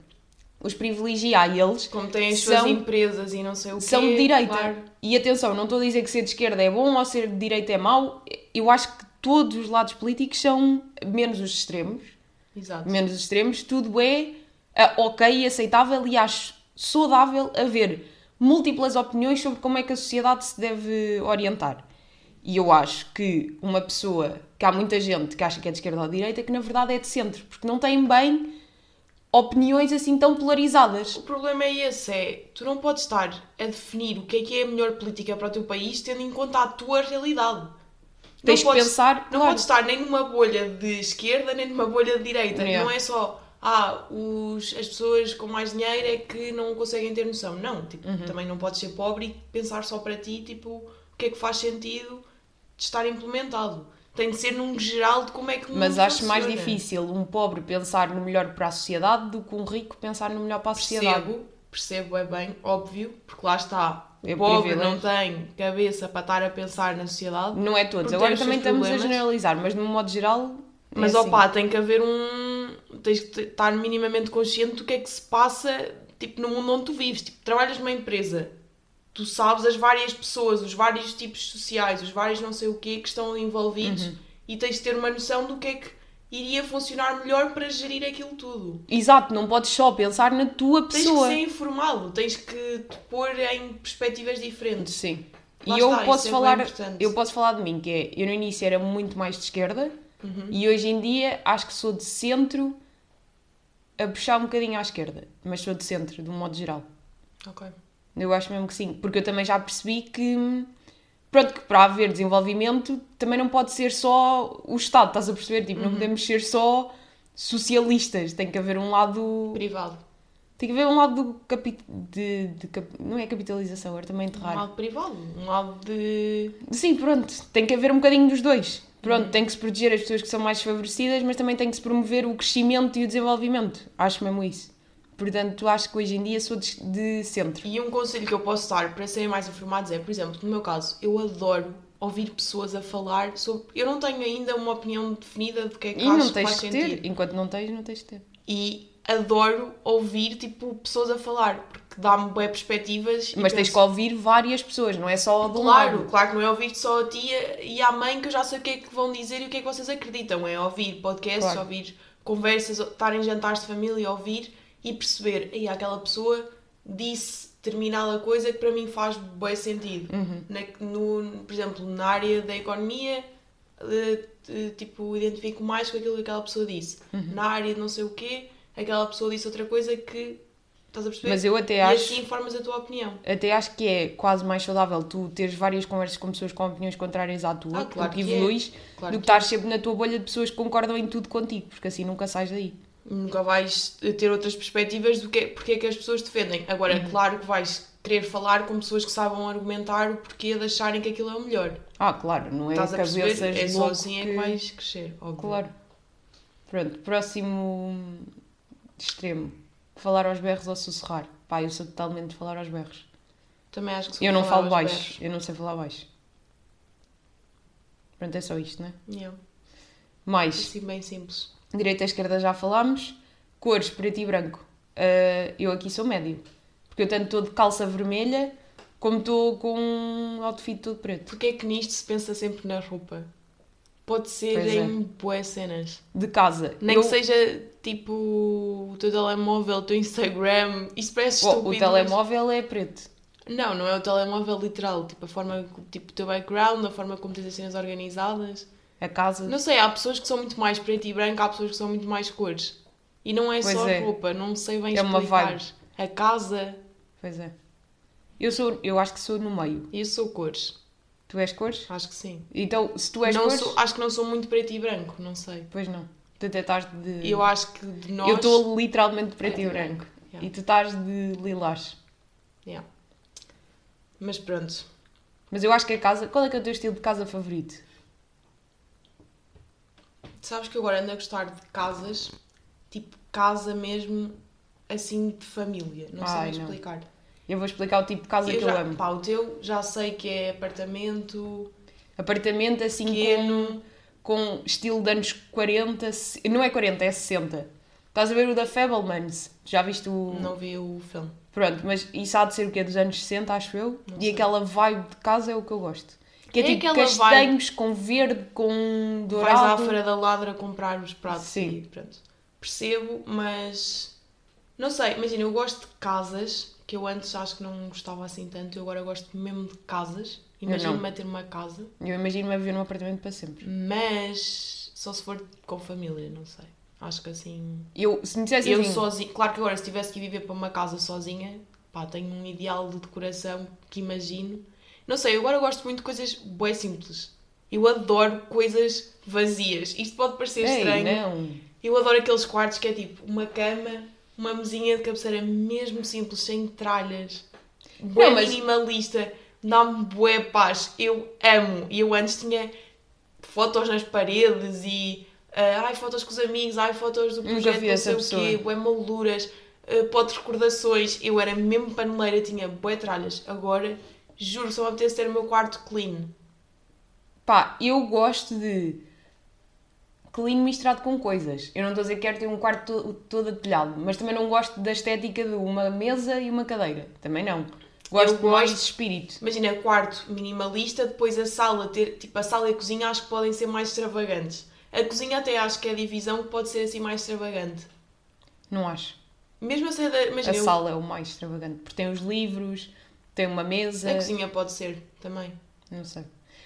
[SPEAKER 1] os privilegia a eles,
[SPEAKER 2] Como têm as suas
[SPEAKER 1] são-
[SPEAKER 2] empresas e não sei o quê.
[SPEAKER 1] são de direita.
[SPEAKER 2] claro.
[SPEAKER 1] E atenção, não estou a dizer que ser de esquerda é bom ou ser de direita é mau. Eu acho que todos os lados políticos são, menos os extremos,
[SPEAKER 2] Exato.
[SPEAKER 1] menos os extremos, tudo é ah, ok e aceitável e acho saudável haver múltiplas opiniões sobre como é que a sociedade se deve orientar. E eu acho que uma pessoa, que há muita gente que acha que é de esquerda ou de direita, que na verdade é de centro, porque não tem bem opiniões assim tão polarizadas.
[SPEAKER 2] O problema é esse, é tu não podes estar a definir o que é que é a melhor política para o teu país tendo em conta a tua realidade.
[SPEAKER 1] Tens que
[SPEAKER 2] podes-
[SPEAKER 1] pensar,
[SPEAKER 2] Não
[SPEAKER 1] claro.
[SPEAKER 2] podes estar nem numa bolha de esquerda nem numa bolha de direita.
[SPEAKER 1] Yeah.
[SPEAKER 2] Não é só, ah, os, as pessoas com mais dinheiro é que não conseguem ter noção. Não, tipo,
[SPEAKER 1] Uhum.
[SPEAKER 2] também não podes ser pobre e pensar só para ti, tipo, o que é que faz sentido de estar implementado. Tem de ser num geral de como é que
[SPEAKER 1] Mas acho mais
[SPEAKER 2] funciona.
[SPEAKER 1] difícil um pobre pensar no melhor para a sociedade do que um rico pensar no melhor para a sociedade.
[SPEAKER 2] Percebo, percebo, é bem óbvio, porque lá está. O
[SPEAKER 1] É
[SPEAKER 2] pobre não tem cabeça para estar a pensar na sociedade.
[SPEAKER 1] Não é todos. Agora também estamos a
[SPEAKER 2] problemas.
[SPEAKER 1] generalizar, mas de um modo geral. é
[SPEAKER 2] Mas
[SPEAKER 1] assim.
[SPEAKER 2] opá, tem que haver um. Tens que estar minimamente consciente do que é que se passa tipo, no mundo onde tu vives. Tipo, trabalhas numa empresa, tu sabes as várias pessoas, os vários tipos sociais, os vários não sei o quê que estão envolvidos
[SPEAKER 1] Uhum.
[SPEAKER 2] e tens de ter uma noção do que é que iria funcionar melhor para gerir aquilo tudo.
[SPEAKER 1] Exato, não podes só pensar na tua
[SPEAKER 2] Tens
[SPEAKER 1] pessoa.
[SPEAKER 2] que ser informado, tens que te pôr em perspectivas diferentes.
[SPEAKER 1] Sim.
[SPEAKER 2] Lá
[SPEAKER 1] e eu
[SPEAKER 2] está,
[SPEAKER 1] posso
[SPEAKER 2] isso é
[SPEAKER 1] falar, eu posso falar de mim, que é, eu no início era muito mais de esquerda
[SPEAKER 2] Uhum.
[SPEAKER 1] e hoje em dia acho que sou de centro a puxar um bocadinho à esquerda, mas sou de centro, de um modo geral.
[SPEAKER 2] Ok.
[SPEAKER 1] Eu acho mesmo que sim, porque eu também já percebi que pronto, que para haver desenvolvimento também não pode ser só o Estado, estás a perceber? Tipo, não
[SPEAKER 2] Uhum.
[SPEAKER 1] podemos ser só socialistas, tem que haver um lado
[SPEAKER 2] Privado.
[SPEAKER 1] tem que haver um lado do capi... de, de não é capitalização, agora também
[SPEAKER 2] Um
[SPEAKER 1] enterrar.
[SPEAKER 2] lado privado, um lado de.
[SPEAKER 1] Sim, pronto, tem que haver um bocadinho dos dois.
[SPEAKER 2] Uhum.
[SPEAKER 1] Pronto, tem que se proteger as pessoas que são mais desfavorecidas, mas também tem que se promover o crescimento e o desenvolvimento. Acho mesmo isso. Portanto, acho que hoje em dia sou de, de centro.
[SPEAKER 2] E um conselho que eu posso dar para serem mais informados é, por exemplo, no meu caso, eu adoro ouvir pessoas a falar sobre. Eu não tenho ainda uma opinião definida do que é que
[SPEAKER 1] E
[SPEAKER 2] acho
[SPEAKER 1] não tens que ter. Enquanto não tens, não tens de ter.
[SPEAKER 2] E adoro ouvir, tipo, pessoas a falar, porque dá-me boas perspectivas. e
[SPEAKER 1] Mas tens
[SPEAKER 2] penso,
[SPEAKER 1] que ouvir várias pessoas, não é só de um
[SPEAKER 2] Claro,
[SPEAKER 1] lado.
[SPEAKER 2] claro que não é ouvir só a tia e à mãe que eu já sei o que é que vão dizer e o que é que vocês acreditam. É ouvir podcasts,
[SPEAKER 1] Claro.
[SPEAKER 2] ouvir conversas, estar em jantares de família, ouvir e perceber, aí aquela pessoa disse determinada coisa que para mim faz bem sentido.
[SPEAKER 1] Uhum.
[SPEAKER 2] Na- no, por exemplo, na área da economia, eh, tipo, identifico mais com aquilo que aquela pessoa disse.
[SPEAKER 1] Uhum.
[SPEAKER 2] Na área de não sei o quê, aquela pessoa disse outra coisa que estás a perceber?
[SPEAKER 1] Mas eu até
[SPEAKER 2] e
[SPEAKER 1] acho-
[SPEAKER 2] assim formas a tua opinião.
[SPEAKER 1] Até acho que é quase mais saudável tu teres várias conversas com pessoas com opiniões contrárias à tua,
[SPEAKER 2] Ah, claro que é.
[SPEAKER 1] evoluís,
[SPEAKER 2] Claro
[SPEAKER 1] do que
[SPEAKER 2] que é.
[SPEAKER 1] estar sempre na tua bolha de pessoas que concordam em tudo contigo, porque assim nunca sais daí.
[SPEAKER 2] nunca vais ter outras perspectivas do que porque é que as pessoas defendem. Agora,
[SPEAKER 1] Uhum.
[SPEAKER 2] claro que vais querer falar com pessoas que saibam argumentar o porquê de acharem que aquilo é o melhor.
[SPEAKER 1] Ah, claro, não é
[SPEAKER 2] Estás a
[SPEAKER 1] cabeças?
[SPEAKER 2] É só assim é
[SPEAKER 1] que-
[SPEAKER 2] que vais crescer, óbvio.
[SPEAKER 1] Claro. Pronto, próximo extremo. Falar aos berros ou sussurrar. Pá, eu sou totalmente de falar aos berros.
[SPEAKER 2] Também acho que sou
[SPEAKER 1] Eu não falo baixo,
[SPEAKER 2] berros.
[SPEAKER 1] eu não sei falar baixo. Pronto, é só isto, né?
[SPEAKER 2] Yeah.
[SPEAKER 1] Mais,
[SPEAKER 2] Assim bem simples.
[SPEAKER 1] direita e esquerda já falámos. Cores, preto e branco. Ah, eu aqui sou médio. Porque eu tanto estou de calça vermelha, como estou com um outfit todo preto.
[SPEAKER 2] Porquê é que nisto se pensa sempre na roupa? Pode ser
[SPEAKER 1] Pois é.
[SPEAKER 2] em boas cenas.
[SPEAKER 1] De casa.
[SPEAKER 2] Nem
[SPEAKER 1] eu,
[SPEAKER 2] que seja tipo o teu telemóvel, o teu Instagram. Isso parece
[SPEAKER 1] Oh,
[SPEAKER 2] estúpido.
[SPEAKER 1] o
[SPEAKER 2] mas-
[SPEAKER 1] telemóvel é preto.
[SPEAKER 2] Não, não é o telemóvel literal. Tipo, a forma, tipo, o teu background, a forma como tens as cenas organizadas.
[SPEAKER 1] A casa.
[SPEAKER 2] Não sei, há pessoas que são muito mais preto e branco, há pessoas que são muito mais cores. E não é
[SPEAKER 1] Pois
[SPEAKER 2] só
[SPEAKER 1] é.
[SPEAKER 2] roupa, não sei bem
[SPEAKER 1] É uma
[SPEAKER 2] explicar.
[SPEAKER 1] vibe.
[SPEAKER 2] A casa,
[SPEAKER 1] Pois é. Eu, sou, eu acho que sou no meio.
[SPEAKER 2] e eu sou cores.
[SPEAKER 1] Tu és cores?
[SPEAKER 2] Acho que sim.
[SPEAKER 1] Então, se tu és
[SPEAKER 2] não
[SPEAKER 1] cores.
[SPEAKER 2] sou, acho que não sou muito preto e branco, não sei.
[SPEAKER 1] Pois não. Tu até estás de.
[SPEAKER 2] Eu acho que de nós.
[SPEAKER 1] Eu estou literalmente de preto e
[SPEAKER 2] Preto e
[SPEAKER 1] branco.
[SPEAKER 2] branco, yeah.
[SPEAKER 1] E tu estás de lilás.
[SPEAKER 2] Yeah. Mas pronto.
[SPEAKER 1] Mas eu acho que a casa. Qual é que é o teu estilo de casa favorito?
[SPEAKER 2] Sabes que eu agora ando a gostar de casas, tipo casa mesmo, assim de família. Não sei
[SPEAKER 1] Ai,
[SPEAKER 2] bem
[SPEAKER 1] não.
[SPEAKER 2] explicar.
[SPEAKER 1] Eu vou explicar o tipo de casa
[SPEAKER 2] Eu
[SPEAKER 1] que
[SPEAKER 2] já,
[SPEAKER 1] eu amo.
[SPEAKER 2] Pá, o teu já sei que é apartamento,
[SPEAKER 1] Apartamento assim
[SPEAKER 2] pequeno.
[SPEAKER 1] com, com estilo de anos 40. se- Não é 40, é 60. Estás a ver o da Fablemans? Já viste o.
[SPEAKER 2] Não vi o filme.
[SPEAKER 1] Pronto, mas isso há de ser o quê? Dos anos 60, acho eu.
[SPEAKER 2] Não
[SPEAKER 1] e
[SPEAKER 2] sei.
[SPEAKER 1] aquela vibe de casa é o que eu gosto. Que é,
[SPEAKER 2] É
[SPEAKER 1] tipo castanhos com verde, com dourado.
[SPEAKER 2] Vais à Feira da Ladra comprar os pratos
[SPEAKER 1] Sim.
[SPEAKER 2] e pronto. Percebo, mas não sei, imagina, eu gosto de casas, que eu antes acho que não gostava assim tanto, eu agora gosto mesmo de casas. Imagino-me a ter uma casa,
[SPEAKER 1] Eu imagino-me a viver num apartamento para sempre.
[SPEAKER 2] mas só se for com família, não sei. Acho que assim.
[SPEAKER 1] Eu, se me dissesse
[SPEAKER 2] Eu
[SPEAKER 1] assim,
[SPEAKER 2] sozinha, claro que agora se tivesse que viver para uma casa sozinha, pá, tenho um ideal de decoração que imagino. Não sei, eu agora gosto muito de coisas bué simples. Eu adoro coisas vazias. Isto pode parecer
[SPEAKER 1] Ei,
[SPEAKER 2] estranho.
[SPEAKER 1] não.
[SPEAKER 2] Eu adoro aqueles quartos que é tipo uma cama, uma mesinha de cabeceira mesmo simples, sem tralhas. Bué
[SPEAKER 1] Não, mas-
[SPEAKER 2] minimalista, dá-me bué paz. Eu amo. E eu antes tinha fotos nas paredes e ah, ai, fotos com os amigos, ai, fotos do projeto, não sei o quê,
[SPEAKER 1] pessoa.
[SPEAKER 2] bué molduras, uh, potes de recordações. Eu era mesmo paneleira, tinha bué tralhas. Agora, juro, só me apetece ter o meu quarto clean.
[SPEAKER 1] Pá, eu gosto de clean misturado com coisas. Eu não estou a dizer que quero ter um quarto to- todo atilhado, mas também não gosto da estética de uma mesa e uma cadeira. Também não. Gosto
[SPEAKER 2] Eu
[SPEAKER 1] mais
[SPEAKER 2] gosto-
[SPEAKER 1] de espírito.
[SPEAKER 2] Imagina, quarto minimalista, depois a sala ter, tipo, a sala e a cozinha acho que podem ser mais extravagantes. A cozinha até acho que é a divisão que pode ser assim mais extravagante.
[SPEAKER 1] Não acho.
[SPEAKER 2] Mesmo a da,
[SPEAKER 1] A
[SPEAKER 2] imagina, eu-
[SPEAKER 1] sala é o mais extravagante, porque tem os livros, tem uma mesa.
[SPEAKER 2] a cozinha pode ser também.
[SPEAKER 1] Não sei.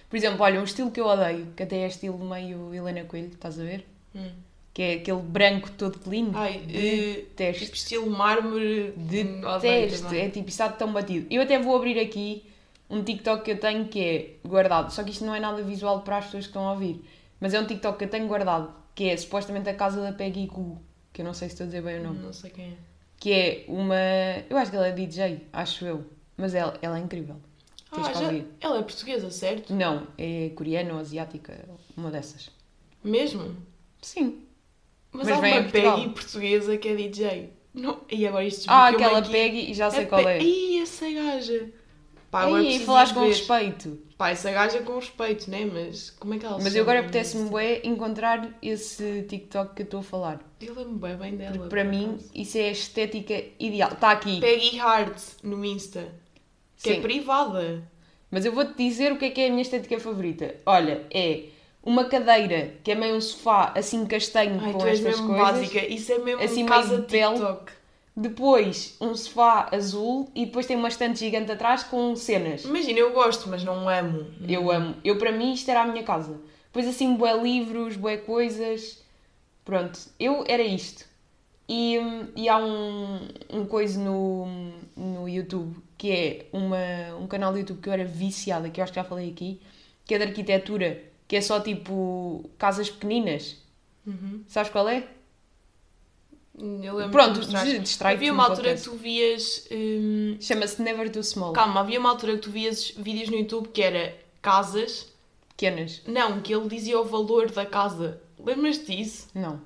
[SPEAKER 1] Por exemplo, olha, um estilo que eu odeio, que até é estilo meio Helena Coelho, estás a ver?
[SPEAKER 2] Hum.
[SPEAKER 1] Que é aquele branco todo clean.
[SPEAKER 2] Ai, eh,
[SPEAKER 1] Detesto.
[SPEAKER 2] tipo estilo mármore. hum,
[SPEAKER 1] Detesto.
[SPEAKER 2] também.
[SPEAKER 1] É tipo, está tão batido. Eu até vou abrir aqui um TikTok que eu tenho que é guardado. Só que isto não é nada visual para as pessoas que estão a ouvir. Mas é um TikTok que eu tenho guardado, que é supostamente a casa da Peggy Goo, que eu não sei se estou a dizer bem o nome.
[SPEAKER 2] Não sei quem é.
[SPEAKER 1] Que é uma. Eu acho que ela é DJ, acho eu. Mas ela, ela é incrível.
[SPEAKER 2] Ah, já, ela é portuguesa, certo?
[SPEAKER 1] Não, é coreana ou asiática, uma dessas.
[SPEAKER 2] Mesmo?
[SPEAKER 1] Sim.
[SPEAKER 2] Mas,
[SPEAKER 1] Mas
[SPEAKER 2] há uma. Peggy portuguesa que é DJ. Não. E agora isto
[SPEAKER 1] Ah, aquela
[SPEAKER 2] aqui.
[SPEAKER 1] Peggy, já sei
[SPEAKER 2] A
[SPEAKER 1] qual é.
[SPEAKER 2] Ih, essa gaja. Pá, agora
[SPEAKER 1] Ei, falaste com respeito.
[SPEAKER 2] Pá, essa gaja com respeito, né? Mas como é que ela
[SPEAKER 1] Mas eu agora apetece-me bué encontrar esse TikTok que eu estou a falar.
[SPEAKER 2] Eu lembro bem, bem dela.
[SPEAKER 1] Porque para mim
[SPEAKER 2] acaso.
[SPEAKER 1] isso é a estética ideal. Está aqui.
[SPEAKER 2] Peggy Hart no Insta. Que
[SPEAKER 1] Sim.
[SPEAKER 2] é privada.
[SPEAKER 1] Mas eu vou-te dizer o que é que é a minha estética favorita. Olha, é uma cadeira que é meio um sofá assim castanho
[SPEAKER 2] Ai,
[SPEAKER 1] com estas coisas.
[SPEAKER 2] básica. Isso é mesmo
[SPEAKER 1] Assim,
[SPEAKER 2] casa
[SPEAKER 1] meio de pele.
[SPEAKER 2] TikTok.
[SPEAKER 1] Depois um sofá azul e depois tem uma estante gigante atrás com cenas.
[SPEAKER 2] Imagina, eu gosto, mas não amo.
[SPEAKER 1] Eu amo. Eu para mim isto era a minha casa. Depois assim, bué livros, bué coisas. Pronto, eu era isto. E, e há um, um coisa no, no YouTube que é uma, um canal do YouTube que eu era viciada, que eu acho que já falei aqui, que é de arquitetura, que é só tipo casas pequeninas.
[SPEAKER 2] Uhum.
[SPEAKER 1] Sabes qual é?
[SPEAKER 2] Eu lembro
[SPEAKER 1] Pronto, distrai-te
[SPEAKER 2] Havia
[SPEAKER 1] um
[SPEAKER 2] uma altura que tu vias. hum,
[SPEAKER 1] Chama-se Never Too Small.
[SPEAKER 2] Calma, havia uma altura que tu vias vídeos no YouTube que era casas.
[SPEAKER 1] Pequenas.
[SPEAKER 2] Não, que ele dizia o valor da casa. Lembras-te disso?
[SPEAKER 1] Não.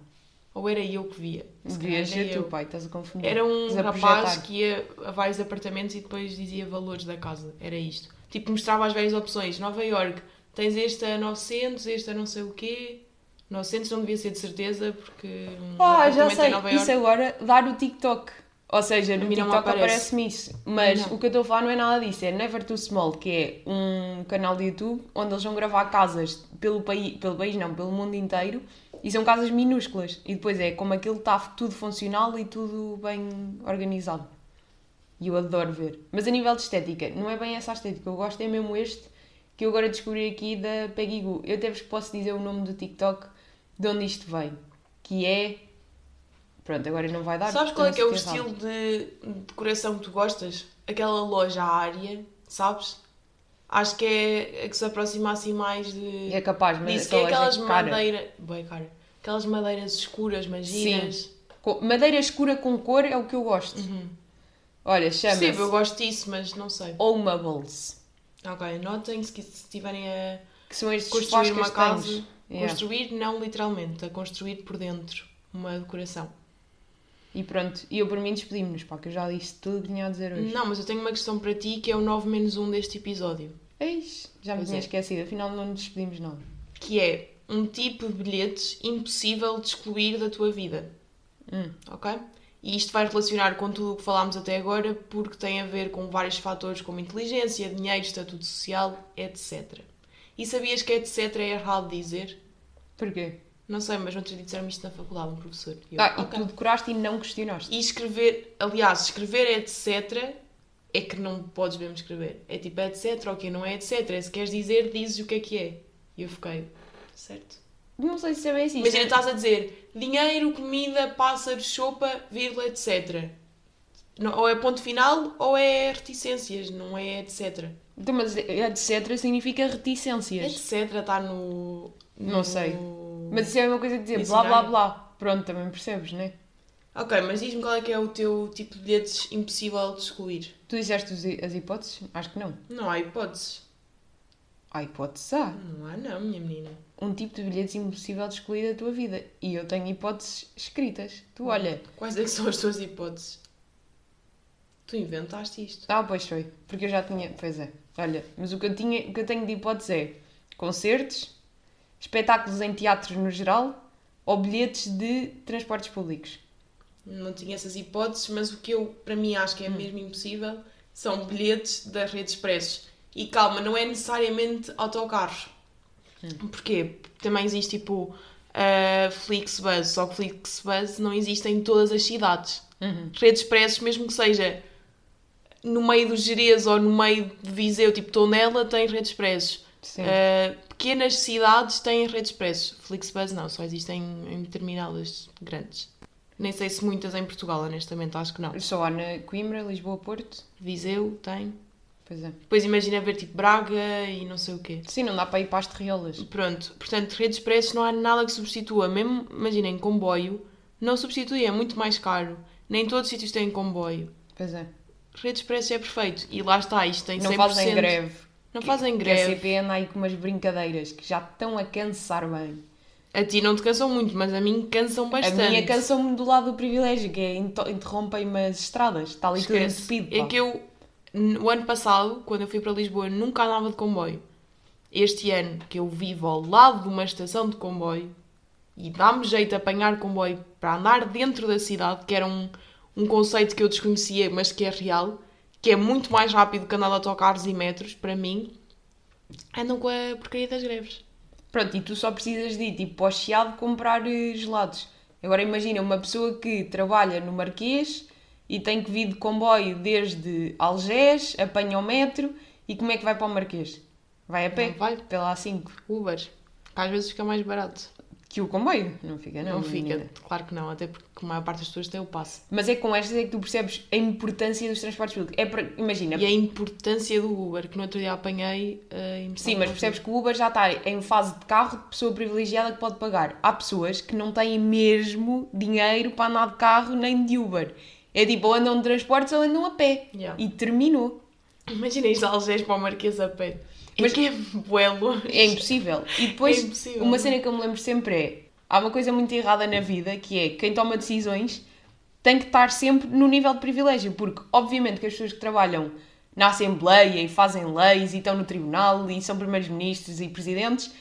[SPEAKER 2] Ou era eu que via? Se calhar era
[SPEAKER 1] tu,
[SPEAKER 2] eu.
[SPEAKER 1] pai, estás a confundir.
[SPEAKER 2] Era um
[SPEAKER 1] Estás a
[SPEAKER 2] rapaz
[SPEAKER 1] projetar.
[SPEAKER 2] que ia a vários apartamentos e depois dizia valores da casa. Era isto. Tipo, mostrava as várias opções. Nova York, tens este a 900, este a não sei o quê. 900 não devia ser de certeza, porque um
[SPEAKER 1] Ah, já
[SPEAKER 2] apartamento
[SPEAKER 1] sei.
[SPEAKER 2] em Nova York...
[SPEAKER 1] Isso agora dá no TikTok. Ou seja, no
[SPEAKER 2] A mim não me
[SPEAKER 1] TikTok
[SPEAKER 2] aparece.
[SPEAKER 1] aparece-me isso. Mas
[SPEAKER 2] Não.
[SPEAKER 1] o que eu estou a falar não é nada disso. É Never Too Small, que é um canal de YouTube onde eles vão gravar casas pelo país, pelo país não, pelo mundo inteiro. E são casas minúsculas. E depois é como aquilo está tudo funcional e tudo bem organizado. E eu adoro ver. Mas a nível de estética, não é bem essa a estética. Eu gosto é mesmo este que eu agora descobri aqui da Peggy Goo. Eu até vos posso dizer o nome do TikTok de onde isto vem. Que é. Pronto, agora não vai dar.
[SPEAKER 2] Sabes qual é que é o estilo de decoração que tu gostas? Aquela loja à área, sabes? Acho que é a que se aproxima assim mais de.
[SPEAKER 1] É capaz, mas
[SPEAKER 2] que é
[SPEAKER 1] aquela
[SPEAKER 2] aquelas madeiras. Bem, cara. Aquelas madeiras escuras, magias.
[SPEAKER 1] Com- Madeira escura com cor é o que eu gosto. Olha, chama-se
[SPEAKER 2] Percebo, eu gosto disso, mas não sei.
[SPEAKER 1] Homables.
[SPEAKER 2] Ok, anotem se, se estiverem a
[SPEAKER 1] Que são estes
[SPEAKER 2] construir uma casa. Construir, não literalmente, a construir por dentro uma decoração.
[SPEAKER 1] E pronto, e eu por mim despedi-me-nos, pá, que eu já disse tudo o que tinha a dizer hoje.
[SPEAKER 2] Não, mas eu tenho uma questão para ti que é o 9 menos 1 deste episódio.
[SPEAKER 1] Eis, já me
[SPEAKER 2] Pois
[SPEAKER 1] tinha
[SPEAKER 2] é.
[SPEAKER 1] esquecido, afinal não nos despedimos nada.
[SPEAKER 2] Que é um tipo de bilhetes impossível de excluir da tua vida.
[SPEAKER 1] Hum.
[SPEAKER 2] Ok? E isto vai relacionar com tudo o que falámos até agora, porque tem a ver com vários fatores como inteligência, dinheiro, estatuto social, etc. E sabias que etc é errado dizer?
[SPEAKER 1] Porquê?
[SPEAKER 2] Não sei, mas não te disseram isto na faculdade, um professor. Eu,
[SPEAKER 1] Ah,
[SPEAKER 2] ok.
[SPEAKER 1] e tu decoraste e não questionaste.
[SPEAKER 2] E escrever, aliás, escrever etc é que não podes mesmo escrever. É tipo etc, ok, não é etc. É se queres dizer, dizes o que é que é. E eu fiquei, certo.
[SPEAKER 1] Não sei se é bem assim.
[SPEAKER 2] Imagina, estás a dizer dinheiro, comida, pássaros, sopa, vírgula, etc. Não- ou é ponto final ou é reticências, não é etc.
[SPEAKER 1] Então, mas etc significa reticências.
[SPEAKER 2] Etc está no,
[SPEAKER 1] Não
[SPEAKER 2] no-
[SPEAKER 1] sei. Mas isso é uma coisa de dizer blá blá blá. Pronto, também percebes, né?
[SPEAKER 2] Ok, mas diz-me qual é que é o teu tipo de bilhetes impossível de excluir.
[SPEAKER 1] Tu disseste os as hipóteses? Acho que não.
[SPEAKER 2] Não há hipóteses.
[SPEAKER 1] Há hipóteses há.
[SPEAKER 2] Não há não, minha menina.
[SPEAKER 1] Um tipo de bilhetes impossível de excluir da tua vida. E eu tenho hipóteses escritas. Tu olha.
[SPEAKER 2] Quais é que são as tuas hipóteses? Tu inventaste isto.
[SPEAKER 1] Ah, pois foi. Porque eu já tinha. Pois é. Olha, mas o que eu, tinha, o que eu tenho de hipótese é concertos, espetáculos em teatros no geral ou bilhetes de transportes públicos.
[SPEAKER 2] Não tinha essas hipóteses, mas o que eu, para mim, acho que é mesmo impossível são bilhetes das redes expressos. E calma, não é necessariamente autocarros. Porquê? Porque também existe tipo a Flixbus, só que Flixbus não existe em todas as cidades. Redes expressos, mesmo que seja no meio do Jerez ou no meio de Viseu, tipo Tondela, tem redes expressos.
[SPEAKER 1] Sim.
[SPEAKER 2] Uh, pequenas cidades têm redes expressos. Flixbus não, só existem em determinadas grandes. Nem sei se muitas em Portugal, honestamente, acho que não.
[SPEAKER 1] Só há na Coimbra, Lisboa, Porto.
[SPEAKER 2] Viseu tem.
[SPEAKER 1] Pois é.
[SPEAKER 2] Depois imagina ver tipo Braga e não sei o quê.
[SPEAKER 1] Sim, não dá para ir para as terriolas.
[SPEAKER 2] Pronto, portanto, redes expressos não há nada que substitua. Mesmo, imaginem, comboio não substitui, é muito mais caro. Nem todos os sítios têm comboio.
[SPEAKER 1] Pois é.
[SPEAKER 2] Redes expressos é perfeito. E lá está, isto tem 100%.
[SPEAKER 1] Não fazem greve.
[SPEAKER 2] Não fazem
[SPEAKER 1] Que a
[SPEAKER 2] greve.
[SPEAKER 1] CP anda aí com umas brincadeiras que já estão a cansar bem.
[SPEAKER 2] A ti não te cansam muito, mas a mim cansam bastante.
[SPEAKER 1] A minha canção-me do lado do privilégio, que é interrompem-me as estradas. Está ali tudo
[SPEAKER 2] Esquece.
[SPEAKER 1] entupido.
[SPEAKER 2] É que eu, no ano passado, quando eu fui para Lisboa, nunca andava de comboio. Este ano, que eu vivo ao lado de uma estação de comboio, e dá-me jeito de apanhar comboio para andar dentro da cidade, que era um, um conceito que eu desconhecia, mas que é real, que é muito mais rápido que andar de autocarros e metros, para mim, andam com a porcaria das greves.
[SPEAKER 1] Pronto, e tu só precisas de ir tipo para o Chiado comprar eh, gelados. Agora imagina uma pessoa que trabalha no Marquês e tem que vir de comboio desde Algés, apanha o metro e como é que vai para o Marquês? Vai a pé?
[SPEAKER 2] Não vai.
[SPEAKER 1] Pela A5.
[SPEAKER 2] Uber, que às vezes fica mais barato.
[SPEAKER 1] Que o comboio? Não fica, não.
[SPEAKER 2] Não, fica,
[SPEAKER 1] menina.
[SPEAKER 2] claro que não, até porque a maior parte das pessoas tem o passe.
[SPEAKER 1] Mas é com estas é que tu percebes a importância dos transportes públicos. É para, imagina,
[SPEAKER 2] E a importância do Uber, que no outro dia apanhei. Uh,
[SPEAKER 1] Sim, mas percebes que o Uber já está em fase de carro de pessoa privilegiada que pode pagar. Há pessoas que não têm mesmo dinheiro para andar de carro nem de Uber. É tipo, ou andam de transportes ou andam a pé.
[SPEAKER 2] Yeah.
[SPEAKER 1] E terminou.
[SPEAKER 2] Imagina isto de Algés para o Marquês a pé.
[SPEAKER 1] Mas-
[SPEAKER 2] que é bué longe.
[SPEAKER 1] É impossível. E depois,
[SPEAKER 2] É impossível.
[SPEAKER 1] uma cena que eu me lembro sempre é: há uma coisa muito errada na vida que é quem toma decisões tem que estar sempre no nível de privilégio, porque obviamente que as pessoas que trabalham na Assembleia e fazem leis e estão no tribunal e são primeiros-ministros e presidentes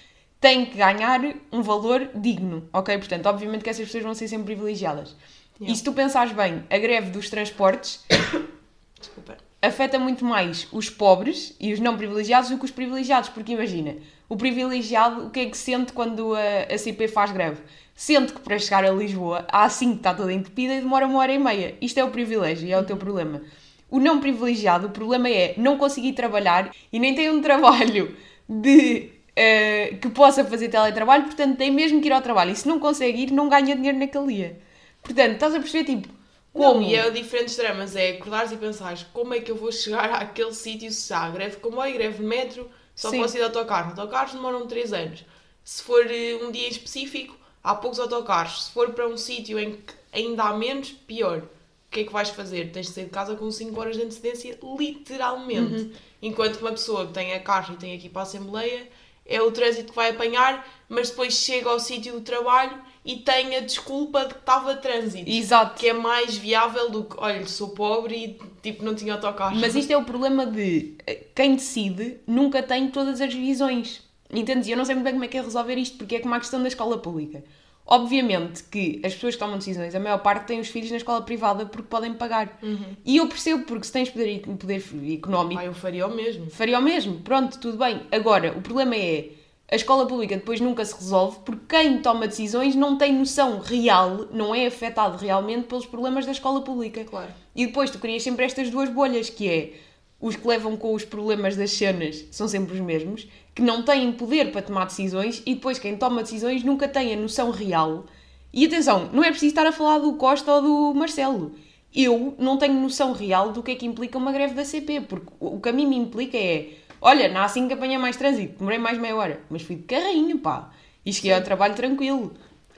[SPEAKER 1] têm que ganhar um valor digno, ok? Portanto, obviamente que essas pessoas vão ser sempre privilegiadas.
[SPEAKER 2] Yeah.
[SPEAKER 1] E se tu pensares bem, a greve dos transportes
[SPEAKER 2] Desculpa.
[SPEAKER 1] Afeta muito mais os pobres e os não privilegiados do que os privilegiados, porque imagina, o privilegiado o que é que sente quando a, a CP faz greve? Sente que para chegar a Lisboa, a A5 está toda entupida e demora uma hora e meia. Isto é o privilégio e é o teu problema. o não privilegiado, o problema é não conseguir trabalhar e nem tem um trabalho de uh, que possa fazer teletrabalho, portanto tem mesmo que ir ao trabalho. E se não consegue ir, não ganha dinheiro naquele dia. Portanto, estás a perceber, tipo, como?
[SPEAKER 2] Não, e é diferentes dramas, é acordares e pensares como é que eu vou chegar àquele sítio se há greve de comboio, greve de metro, só Sim. posso ir de autocarro. Autocarros demoram 3 anos. Se for eh, um dia específico, há poucos autocarros. Se for para um sítio em que ainda há menos, pior. O que é que vais fazer? Tens de sair de casa com 5 horas de antecedência, literalmente. Uhum. Enquanto uma pessoa que tem a carro e tem aqui para a Assembleia, é o trânsito que vai apanhar, mas depois chega ao sítio do trabalho e tem a desculpa de que estava trânsito.
[SPEAKER 1] Exato.
[SPEAKER 2] Que é mais viável do que, olha, sou pobre e tipo não tinha autocarro.
[SPEAKER 1] Mas isto é o problema de eh, quem decide nunca tem todas as visões. Entendes? Eu não sei muito bem como é que é resolver isto, porque é como a questão da escola pública. Obviamente que as pessoas que tomam decisões, a maior parte têm os filhos na escola privada porque podem pagar. Uhum. E eu percebo, porque se tens poder, poder económico.
[SPEAKER 2] Ah, eu faria o mesmo.
[SPEAKER 1] Faria o mesmo, pronto, tudo bem. Agora, o problema é a escola pública depois nunca se resolve porque quem toma decisões não tem noção real, não é afetado realmente pelos problemas da escola pública.
[SPEAKER 2] Claro.
[SPEAKER 1] E depois tu crias sempre estas duas bolhas, que é os que levam com os problemas das cenas são sempre os mesmos, que não têm poder para tomar decisões e depois quem toma decisões nunca tem a noção real. E atenção, não é preciso estar a falar do Costa ou do Marcelo. Eu não tenho noção real do que é que implica uma greve da CP, porque o que a mim me implica é Olha, na assim que apanhei mais trânsito, demorei mais meia hora, mas fui de carrinho, pá. E cheguei ao trabalho tranquilo.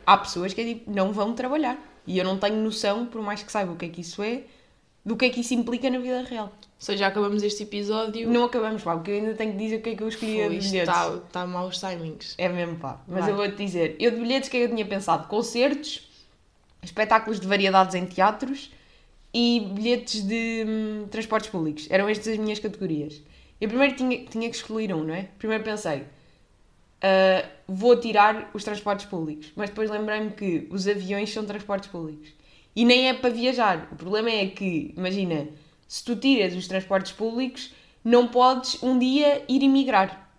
[SPEAKER 1] Há pessoas que é tipo, não vão trabalhar. E eu não tenho noção, por mais que saiba o que é que isso é, do que é que isso implica na vida real. Ou
[SPEAKER 2] seja, já acabamos este episódio.
[SPEAKER 1] Não acabamos, pá, porque eu ainda tenho que dizer o que é que eu escolhi
[SPEAKER 2] de bilhetes. Está tá maus timings.
[SPEAKER 1] É mesmo, pá. Mas Vai. eu vou-te dizer, eu de bilhetes, o que é que eu tinha pensado? Concertos, espetáculos de variedades em teatros e bilhetes de hum, transportes públicos. Eram estas as minhas categorias. Eu primeiro tinha, tinha que escolher um, não é? Primeiro pensei, uh, vou tirar os transportes públicos. Mas depois lembrei-me que os aviões são transportes públicos. E nem é para viajar. O problema é que, imagina, se tu tiras os transportes públicos, não podes um dia ir emigrar.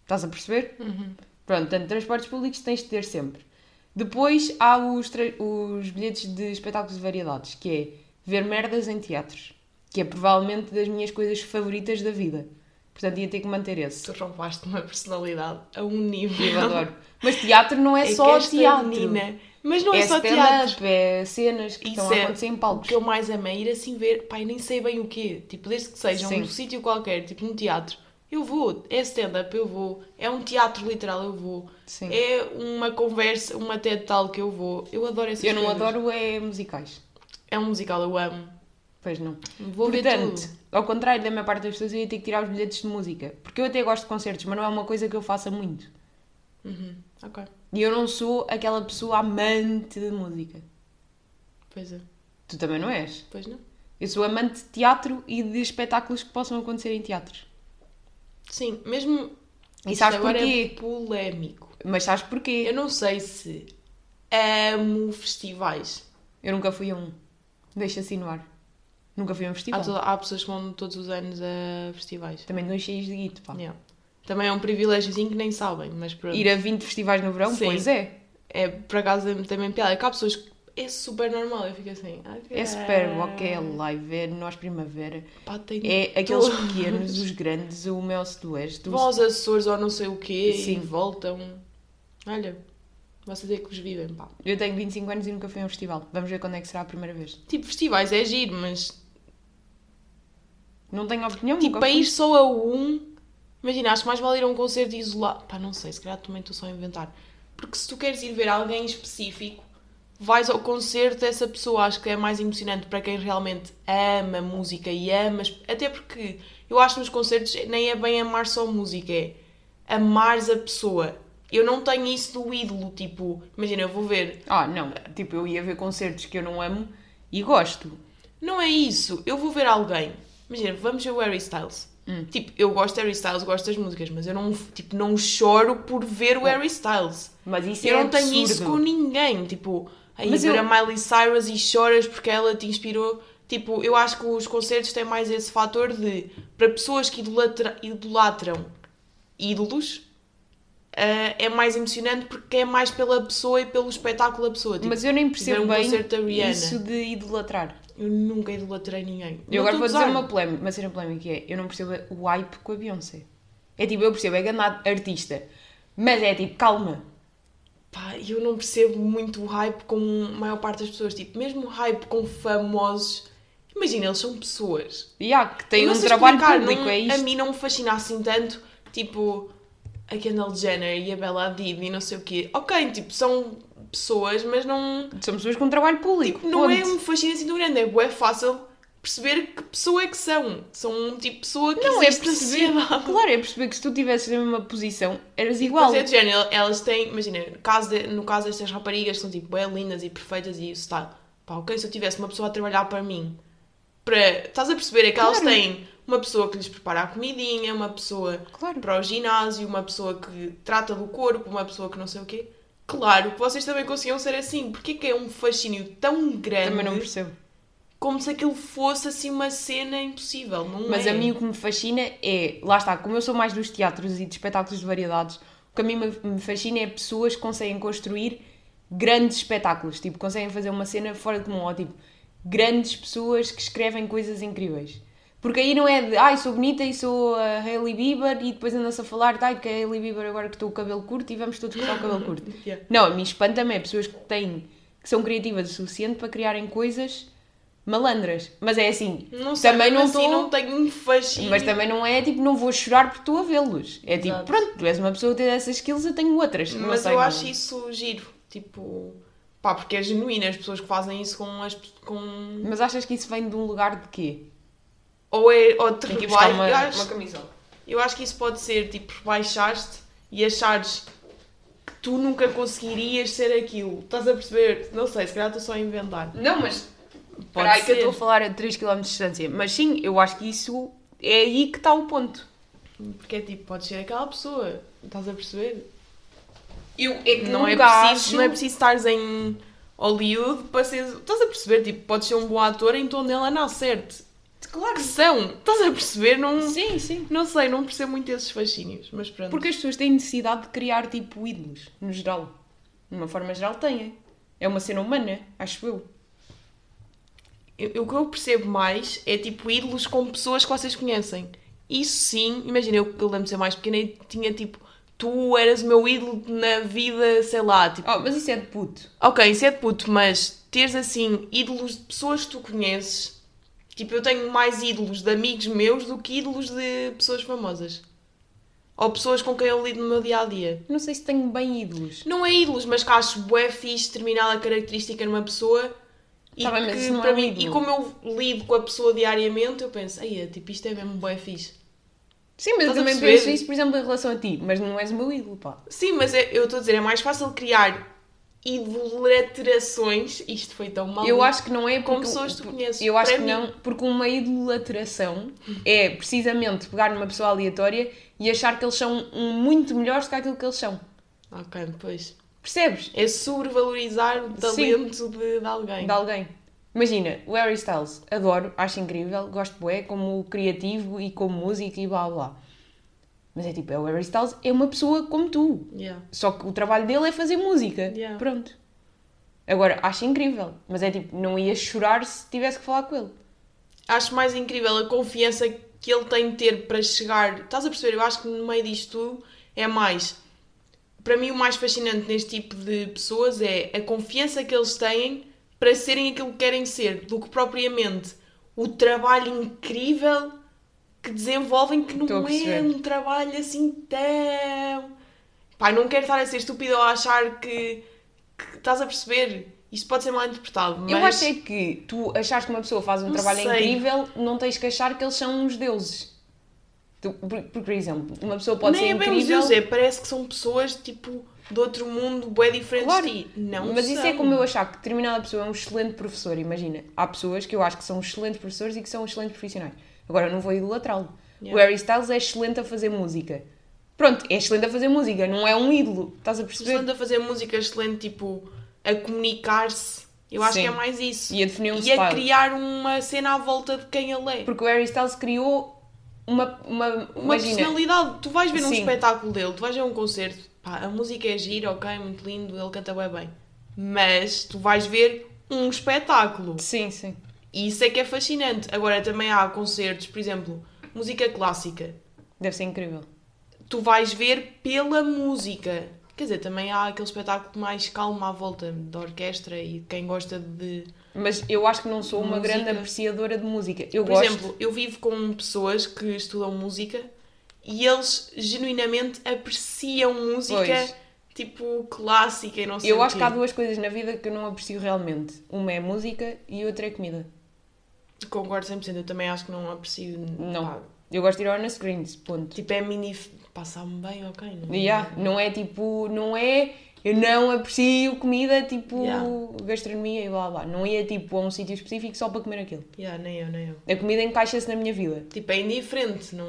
[SPEAKER 1] Estás a perceber?
[SPEAKER 2] Uhum.
[SPEAKER 1] Pronto, portanto, transportes públicos tens de ter sempre. Depois há os, os bilhetes de espetáculos de variedades, que é ver merdas em teatros que é provavelmente das minhas coisas favoritas da vida. Portanto, ia ter que manter esse.
[SPEAKER 2] Tu roubaste uma personalidade a um nível.
[SPEAKER 1] Eu adoro. Mas teatro não é, é só teatro. Menina,
[SPEAKER 2] mas não é, é só teatro.
[SPEAKER 1] É cenas que Isso estão a é acontecer em palcos.
[SPEAKER 2] O que eu mais amo é ir assim ver, pai, nem sei bem o quê. Tipo, desde que seja Sim. um sítio qualquer, tipo um teatro. Eu vou, é stand-up, eu vou. É um teatro literal, eu vou. Sim. É uma conversa, uma TED Talk, eu vou. Eu adoro essas
[SPEAKER 1] Eu não
[SPEAKER 2] coisas.
[SPEAKER 1] adoro é musicais.
[SPEAKER 2] É um musical, eu amo.
[SPEAKER 1] Pois não. Vou Portanto, ao contrário da minha parte das pessoas, eu ia ter que tirar os bilhetes de música. Porque eu até gosto de concertos, mas não é uma coisa que eu faça muito.
[SPEAKER 2] Uhum. Ok.
[SPEAKER 1] E eu não sou aquela pessoa amante de música.
[SPEAKER 2] Pois é.
[SPEAKER 1] Tu também não és?
[SPEAKER 2] Pois não.
[SPEAKER 1] Eu sou amante de teatro e de espetáculos que possam acontecer em teatros.
[SPEAKER 2] Sim, mesmo.
[SPEAKER 1] E sabes porquê?
[SPEAKER 2] É polémico.
[SPEAKER 1] Mas sabes porquê?
[SPEAKER 2] Eu não sei se amo festivais.
[SPEAKER 1] Eu nunca fui a um. Deixa-se no ar. Nunca fui a um festival.
[SPEAKER 2] Há, há, pessoas que vão todos os anos a festivais.
[SPEAKER 1] Também dois cheios de guito, pá.
[SPEAKER 2] Yeah. Também é um privilégiozinho que nem sabem, mas pronto.
[SPEAKER 1] Ir a 20 festivais no verão? Sim. Pois é.
[SPEAKER 2] É, por acaso, também piada. Que há pessoas que é super normal, eu fico assim.
[SPEAKER 1] é super ok, é live, é nós primavera. Pá, é aqueles todos. pequenos, os grandes, o Mel Sudoeste.
[SPEAKER 2] Vão aos Açores ou não sei o quê Sim. e voltam. Olha, vocês é que vos vivem, pá.
[SPEAKER 1] Eu tenho 25 anos e nunca fui a um festival. Vamos ver quando é que será a primeira vez.
[SPEAKER 2] Tipo, festivais é giro, mas
[SPEAKER 1] não tenho opinião.
[SPEAKER 2] Tipo, para ir só a um. Imagina, acho que mais vale ir a um concerto isolado. Pá, não sei, se calhar também estou só a inventar. Porque se tu queres ir ver alguém específico, vais ao concerto dessa pessoa. Acho que é mais emocionante para quem realmente ama música e ama. Até porque eu acho que nos concertos nem é bem amar só música, é amares a pessoa. Eu não tenho isso do ídolo, tipo, imagina, eu vou ver.
[SPEAKER 1] Ah, não, tipo, eu ia ver concertos que eu não amo e gosto.
[SPEAKER 2] Não é isso, eu vou ver alguém Imagina, vamos ver o Harry Styles. Hum. Tipo, eu gosto de Harry Styles, gosto das músicas, mas eu não, tipo, não choro por ver o Harry Styles.
[SPEAKER 1] Mas isso
[SPEAKER 2] eu
[SPEAKER 1] é
[SPEAKER 2] não tenho isso com ninguém. Tipo, aí mas ver eu... a Miley Cyrus e choras porque ela te inspirou. Tipo, eu acho que os concertos têm mais esse fator de para pessoas que idolatra, idolatram ídolos, ah, é mais emocionante porque é mais pela pessoa e pelo espetáculo da pessoa. Tipo,
[SPEAKER 1] Mas eu nem percebo
[SPEAKER 2] um
[SPEAKER 1] bem isso de idolatrar.
[SPEAKER 2] eu nunca idolatrei ninguém.
[SPEAKER 1] Eu
[SPEAKER 2] Não
[SPEAKER 1] agora vou
[SPEAKER 2] a
[SPEAKER 1] dizer uma polémica, uma cena polémica que é, eu não percebo o hype com a Beyoncé. É tipo, eu percebo, é grande artista, mas é tipo, calma.
[SPEAKER 2] Pá, eu não percebo muito o hype com a maior parte das pessoas. Tipo, mesmo o hype com famosos. Imagina, eles são pessoas.
[SPEAKER 1] E há que
[SPEAKER 2] Eu
[SPEAKER 1] um trabalho
[SPEAKER 2] explicar,
[SPEAKER 1] público,
[SPEAKER 2] não-
[SPEAKER 1] é
[SPEAKER 2] A
[SPEAKER 1] isto.
[SPEAKER 2] mim não me fascina assim tanto, tipo, a Kendall Jenner e a Bella Hadid e não sei o quê. Ok, tipo, são pessoas, mas não,
[SPEAKER 1] São pessoas com trabalho público.
[SPEAKER 2] não é
[SPEAKER 1] ponto.
[SPEAKER 2] um fascínio assim tão grande. É fácil perceber que pessoa é que são. São um tipo de pessoa que
[SPEAKER 1] Não, é perceber. Claro, é perceber que se tu estivesses na mesma posição, eras igual.
[SPEAKER 2] Mas é de género, elas têm, imagina, no caso, de- no caso destas raparigas são tipo bem lindas e perfeitas e isso está. Pá, ok, se eu tivesse uma pessoa a trabalhar para mim, para. Estás a perceber? É que elas
[SPEAKER 1] Claro.
[SPEAKER 2] têm uma pessoa que lhes prepara a comidinha, uma pessoa
[SPEAKER 1] Claro.
[SPEAKER 2] para o ginásio, uma pessoa que trata do corpo, uma pessoa que não sei o quê. Claro que vocês também conseguiam ser assim. Porquê que é um fascínio tão grande
[SPEAKER 1] Também não percebo.
[SPEAKER 2] como se aquilo fosse assim uma cena impossível? Não
[SPEAKER 1] Mas
[SPEAKER 2] é?
[SPEAKER 1] a mim o que me fascina é, lá está, como eu sou mais dos teatros e de espetáculos de variedades, o que a mim me- fascina é pessoas que conseguem construir grandes espetáculos, tipo, conseguem fazer uma cena fora de comum, ou tipo, grandes pessoas que escrevem coisas incríveis. Porque aí não é de, ai, sou bonita e sou a Hailey Bieber e depois anda-se a falar, ai, que a Hailey Bieber agora que estou o cabelo curto e vamos todos cortar o cabelo curto.
[SPEAKER 2] Yeah.
[SPEAKER 1] Não, a mim espanta-me é pessoas que têm, que são criativas o suficiente para criarem coisas malandras. Mas é assim,
[SPEAKER 2] Não sei,
[SPEAKER 1] também não
[SPEAKER 2] mesmo assim
[SPEAKER 1] estou...
[SPEAKER 2] não tenho um fascínio.
[SPEAKER 1] Mas também não é tipo, não vou chorar porque estou a vê-los. É tipo,
[SPEAKER 2] Exato.
[SPEAKER 1] pronto, tu és uma pessoa que tem essas skills, eu tenho outras.
[SPEAKER 2] Mas eu acho isso giro. Tipo, pá, porque é genuíno as pessoas que fazem isso com as. Com...
[SPEAKER 1] Mas achas que isso vem de um lugar de quê?
[SPEAKER 2] Ou é. Ou te
[SPEAKER 1] Tem uma,
[SPEAKER 2] eu, acho,
[SPEAKER 1] uma camisola.
[SPEAKER 2] eu acho que isso pode ser tipo rebaixar-te e achares que tu nunca conseguirias ser aquilo. Estás a perceber? Não sei, se calhar estou só a inventar.
[SPEAKER 1] Não, mas.
[SPEAKER 2] Pode
[SPEAKER 1] Peraí que eu estou a falar a 3km de distância. Mas sim, eu acho que isso é aí que está o ponto.
[SPEAKER 2] Porque é tipo, podes ser aquela pessoa. Estás a perceber?
[SPEAKER 1] Eu, é que
[SPEAKER 2] Não é, preciso, não é preciso estares em Hollywood para ser. Estás a perceber? Tipo, podes ser um bom ator em tom dela não certo.
[SPEAKER 1] Claro.
[SPEAKER 2] Que são? Estás a perceber? Não,
[SPEAKER 1] Sim, sim.
[SPEAKER 2] não sei, não percebo muito esses fascínios, mas pronto.
[SPEAKER 1] Porque as pessoas têm necessidade de criar tipo ídolos, no geral. De uma forma geral, têm. É uma cena humana, acho eu.
[SPEAKER 2] Eu- o que eu percebo mais é tipo ídolos com pessoas que vocês conhecem. Isso sim, imagina, eu, eu lembro de ser mais pequena e tinha tipo, tu eras o meu ídolo na vida, sei lá, tipo,
[SPEAKER 1] Oh, mas isso é de puto.
[SPEAKER 2] ok, isso é de puto, mas teres assim ídolos de pessoas que tu conheces, tipo, eu tenho mais ídolos de amigos meus do que ídolos de pessoas famosas. Ou pessoas com quem eu lido no meu dia a dia.
[SPEAKER 1] Não sei se tenho bem ídolos.
[SPEAKER 2] Não é ídolos, mas que acho bué fixe determinada característica numa pessoa e
[SPEAKER 1] Tá bem,
[SPEAKER 2] que para
[SPEAKER 1] é
[SPEAKER 2] mim,
[SPEAKER 1] ídolo.
[SPEAKER 2] e como eu lido com a pessoa diariamente, eu penso, aí, tipo, isto é mesmo bué fixe.
[SPEAKER 1] Sim, mas eu
[SPEAKER 2] Estás a
[SPEAKER 1] também penso isso, por exemplo, em relação a ti. Mas não és o meu ídolo, pá.
[SPEAKER 2] Sim, mas é- eu estou a dizer, é mais fácil criar idolatrações, isto foi tão mal.
[SPEAKER 1] Eu acho que não é
[SPEAKER 2] Com pessoas que tu conheces.
[SPEAKER 1] Eu acho que
[SPEAKER 2] mim-
[SPEAKER 1] não, porque uma idolateração é precisamente pegar numa pessoa aleatória e achar que eles são muito melhores do que aquilo que eles são.
[SPEAKER 2] Ok, depois.
[SPEAKER 1] Percebes?
[SPEAKER 2] É sobrevalorizar o talento de, de alguém.
[SPEAKER 1] De alguém. Imagina, o Harry Styles, adoro, acho incrível, gosto bué como criativo e como músico e blá blá. Mas é tipo, é o Harry Styles é uma pessoa como tu.
[SPEAKER 2] Yeah.
[SPEAKER 1] Só que o trabalho dele é fazer música.
[SPEAKER 2] Yeah.
[SPEAKER 1] Pronto. Agora, acho incrível. Mas é tipo, não ia chorar se tivesse que falar com ele.
[SPEAKER 2] Acho mais incrível a confiança que ele tem de ter para chegar. Estás a perceber? Eu acho que no meio disto tudo é mais. Para mim, o mais fascinante neste tipo de pessoas é a confiança que eles têm para serem aquilo que querem ser, do que propriamente o trabalho incrível que desenvolvem, que não é um trabalho assim tão. Pá, não quero estar a ser estúpido ou a achar que, que estás a perceber. Isto pode ser mal interpretado, mas.
[SPEAKER 1] Eu acho é que tu achares que uma pessoa faz um
[SPEAKER 2] Não
[SPEAKER 1] trabalho
[SPEAKER 2] sei.
[SPEAKER 1] incrível, não tens que achar que eles são uns deuses. Tu, por, por, exemplo, uma pessoa pode
[SPEAKER 2] Nem
[SPEAKER 1] ser
[SPEAKER 2] é bem
[SPEAKER 1] incrível.
[SPEAKER 2] os deuses, é, parece que são pessoas tipo de outro mundo, bem diferentes
[SPEAKER 1] Claro,
[SPEAKER 2] de ti. Não
[SPEAKER 1] mas isso é
[SPEAKER 2] são.
[SPEAKER 1] como eu achar que determinada pessoa é um excelente professor. Imagina, há pessoas que eu acho que são excelentes professores e que são excelentes profissionais. Agora, eu não vou idolatrá-lo.
[SPEAKER 2] Yeah.
[SPEAKER 1] O Harry Styles é excelente a fazer música. Pronto, é excelente a fazer música, não é um ídolo. Estás a perceber?
[SPEAKER 2] Excelente a fazer música, excelente tipo a comunicar-se. Eu acho
[SPEAKER 1] Sim.
[SPEAKER 2] que é mais isso.
[SPEAKER 1] E a definir um
[SPEAKER 2] e
[SPEAKER 1] style.
[SPEAKER 2] a criar uma cena à volta de quem ele é.
[SPEAKER 1] Porque o Harry Styles criou uma. uma,
[SPEAKER 2] Uma
[SPEAKER 1] imagina,
[SPEAKER 2] personalidade. Tu vais ver um
[SPEAKER 1] Sim.
[SPEAKER 2] espetáculo dele, tu vais ver um concerto. pá, a música é gira, ok, muito lindo, ele canta bem bem. Mas tu vais ver um espetáculo.
[SPEAKER 1] Sim, sim.
[SPEAKER 2] E isso é que é fascinante. Agora também há concertos, por exemplo, música clássica.
[SPEAKER 1] Deve ser incrível.
[SPEAKER 2] Tu vais ver pela música. Quer dizer, também há aquele espetáculo mais calmo à volta da orquestra e quem gosta de.
[SPEAKER 1] Mas eu acho que não sou uma
[SPEAKER 2] Música.
[SPEAKER 1] grande apreciadora de música. Eu
[SPEAKER 2] Por
[SPEAKER 1] gosto.
[SPEAKER 2] exemplo, eu vivo com pessoas que estudam música e eles genuinamente apreciam música
[SPEAKER 1] Pois.
[SPEAKER 2] tipo clássica e não sei
[SPEAKER 1] eu acho que há duas coisas na vida que eu não aprecio realmente. Uma é música e outra é comida.
[SPEAKER 2] Concordo 100%, eu também acho que não aprecio.
[SPEAKER 1] Não.
[SPEAKER 2] pá,
[SPEAKER 1] Eu gosto de ir ao Ana Screens, ponto.
[SPEAKER 2] tipo, é mini. Passar-me bem, ok. Não,
[SPEAKER 1] Yeah, não é tipo, não é. Eu não aprecio comida tipo
[SPEAKER 2] Yeah.
[SPEAKER 1] gastronomia e blá blá. Não ia tipo a um sítio específico só para comer aquilo.
[SPEAKER 2] Yeah, nem eu, nem eu.
[SPEAKER 1] A comida encaixa-se na minha vida.
[SPEAKER 2] Tipo, é indiferente, não.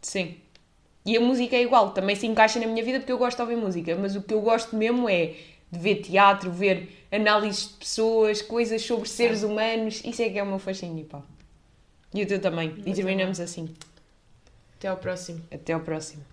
[SPEAKER 1] Sim. E a música é igual, também se encaixa na minha vida porque eu gosto de ouvir música, mas o que eu gosto mesmo é de ver teatro, ver análises de pessoas, coisas sobre seres humanos, isso é que é o meu fascínio, pá. E o teu também. E terminamos assim.
[SPEAKER 2] Até ao próximo.
[SPEAKER 1] Até ao próximo.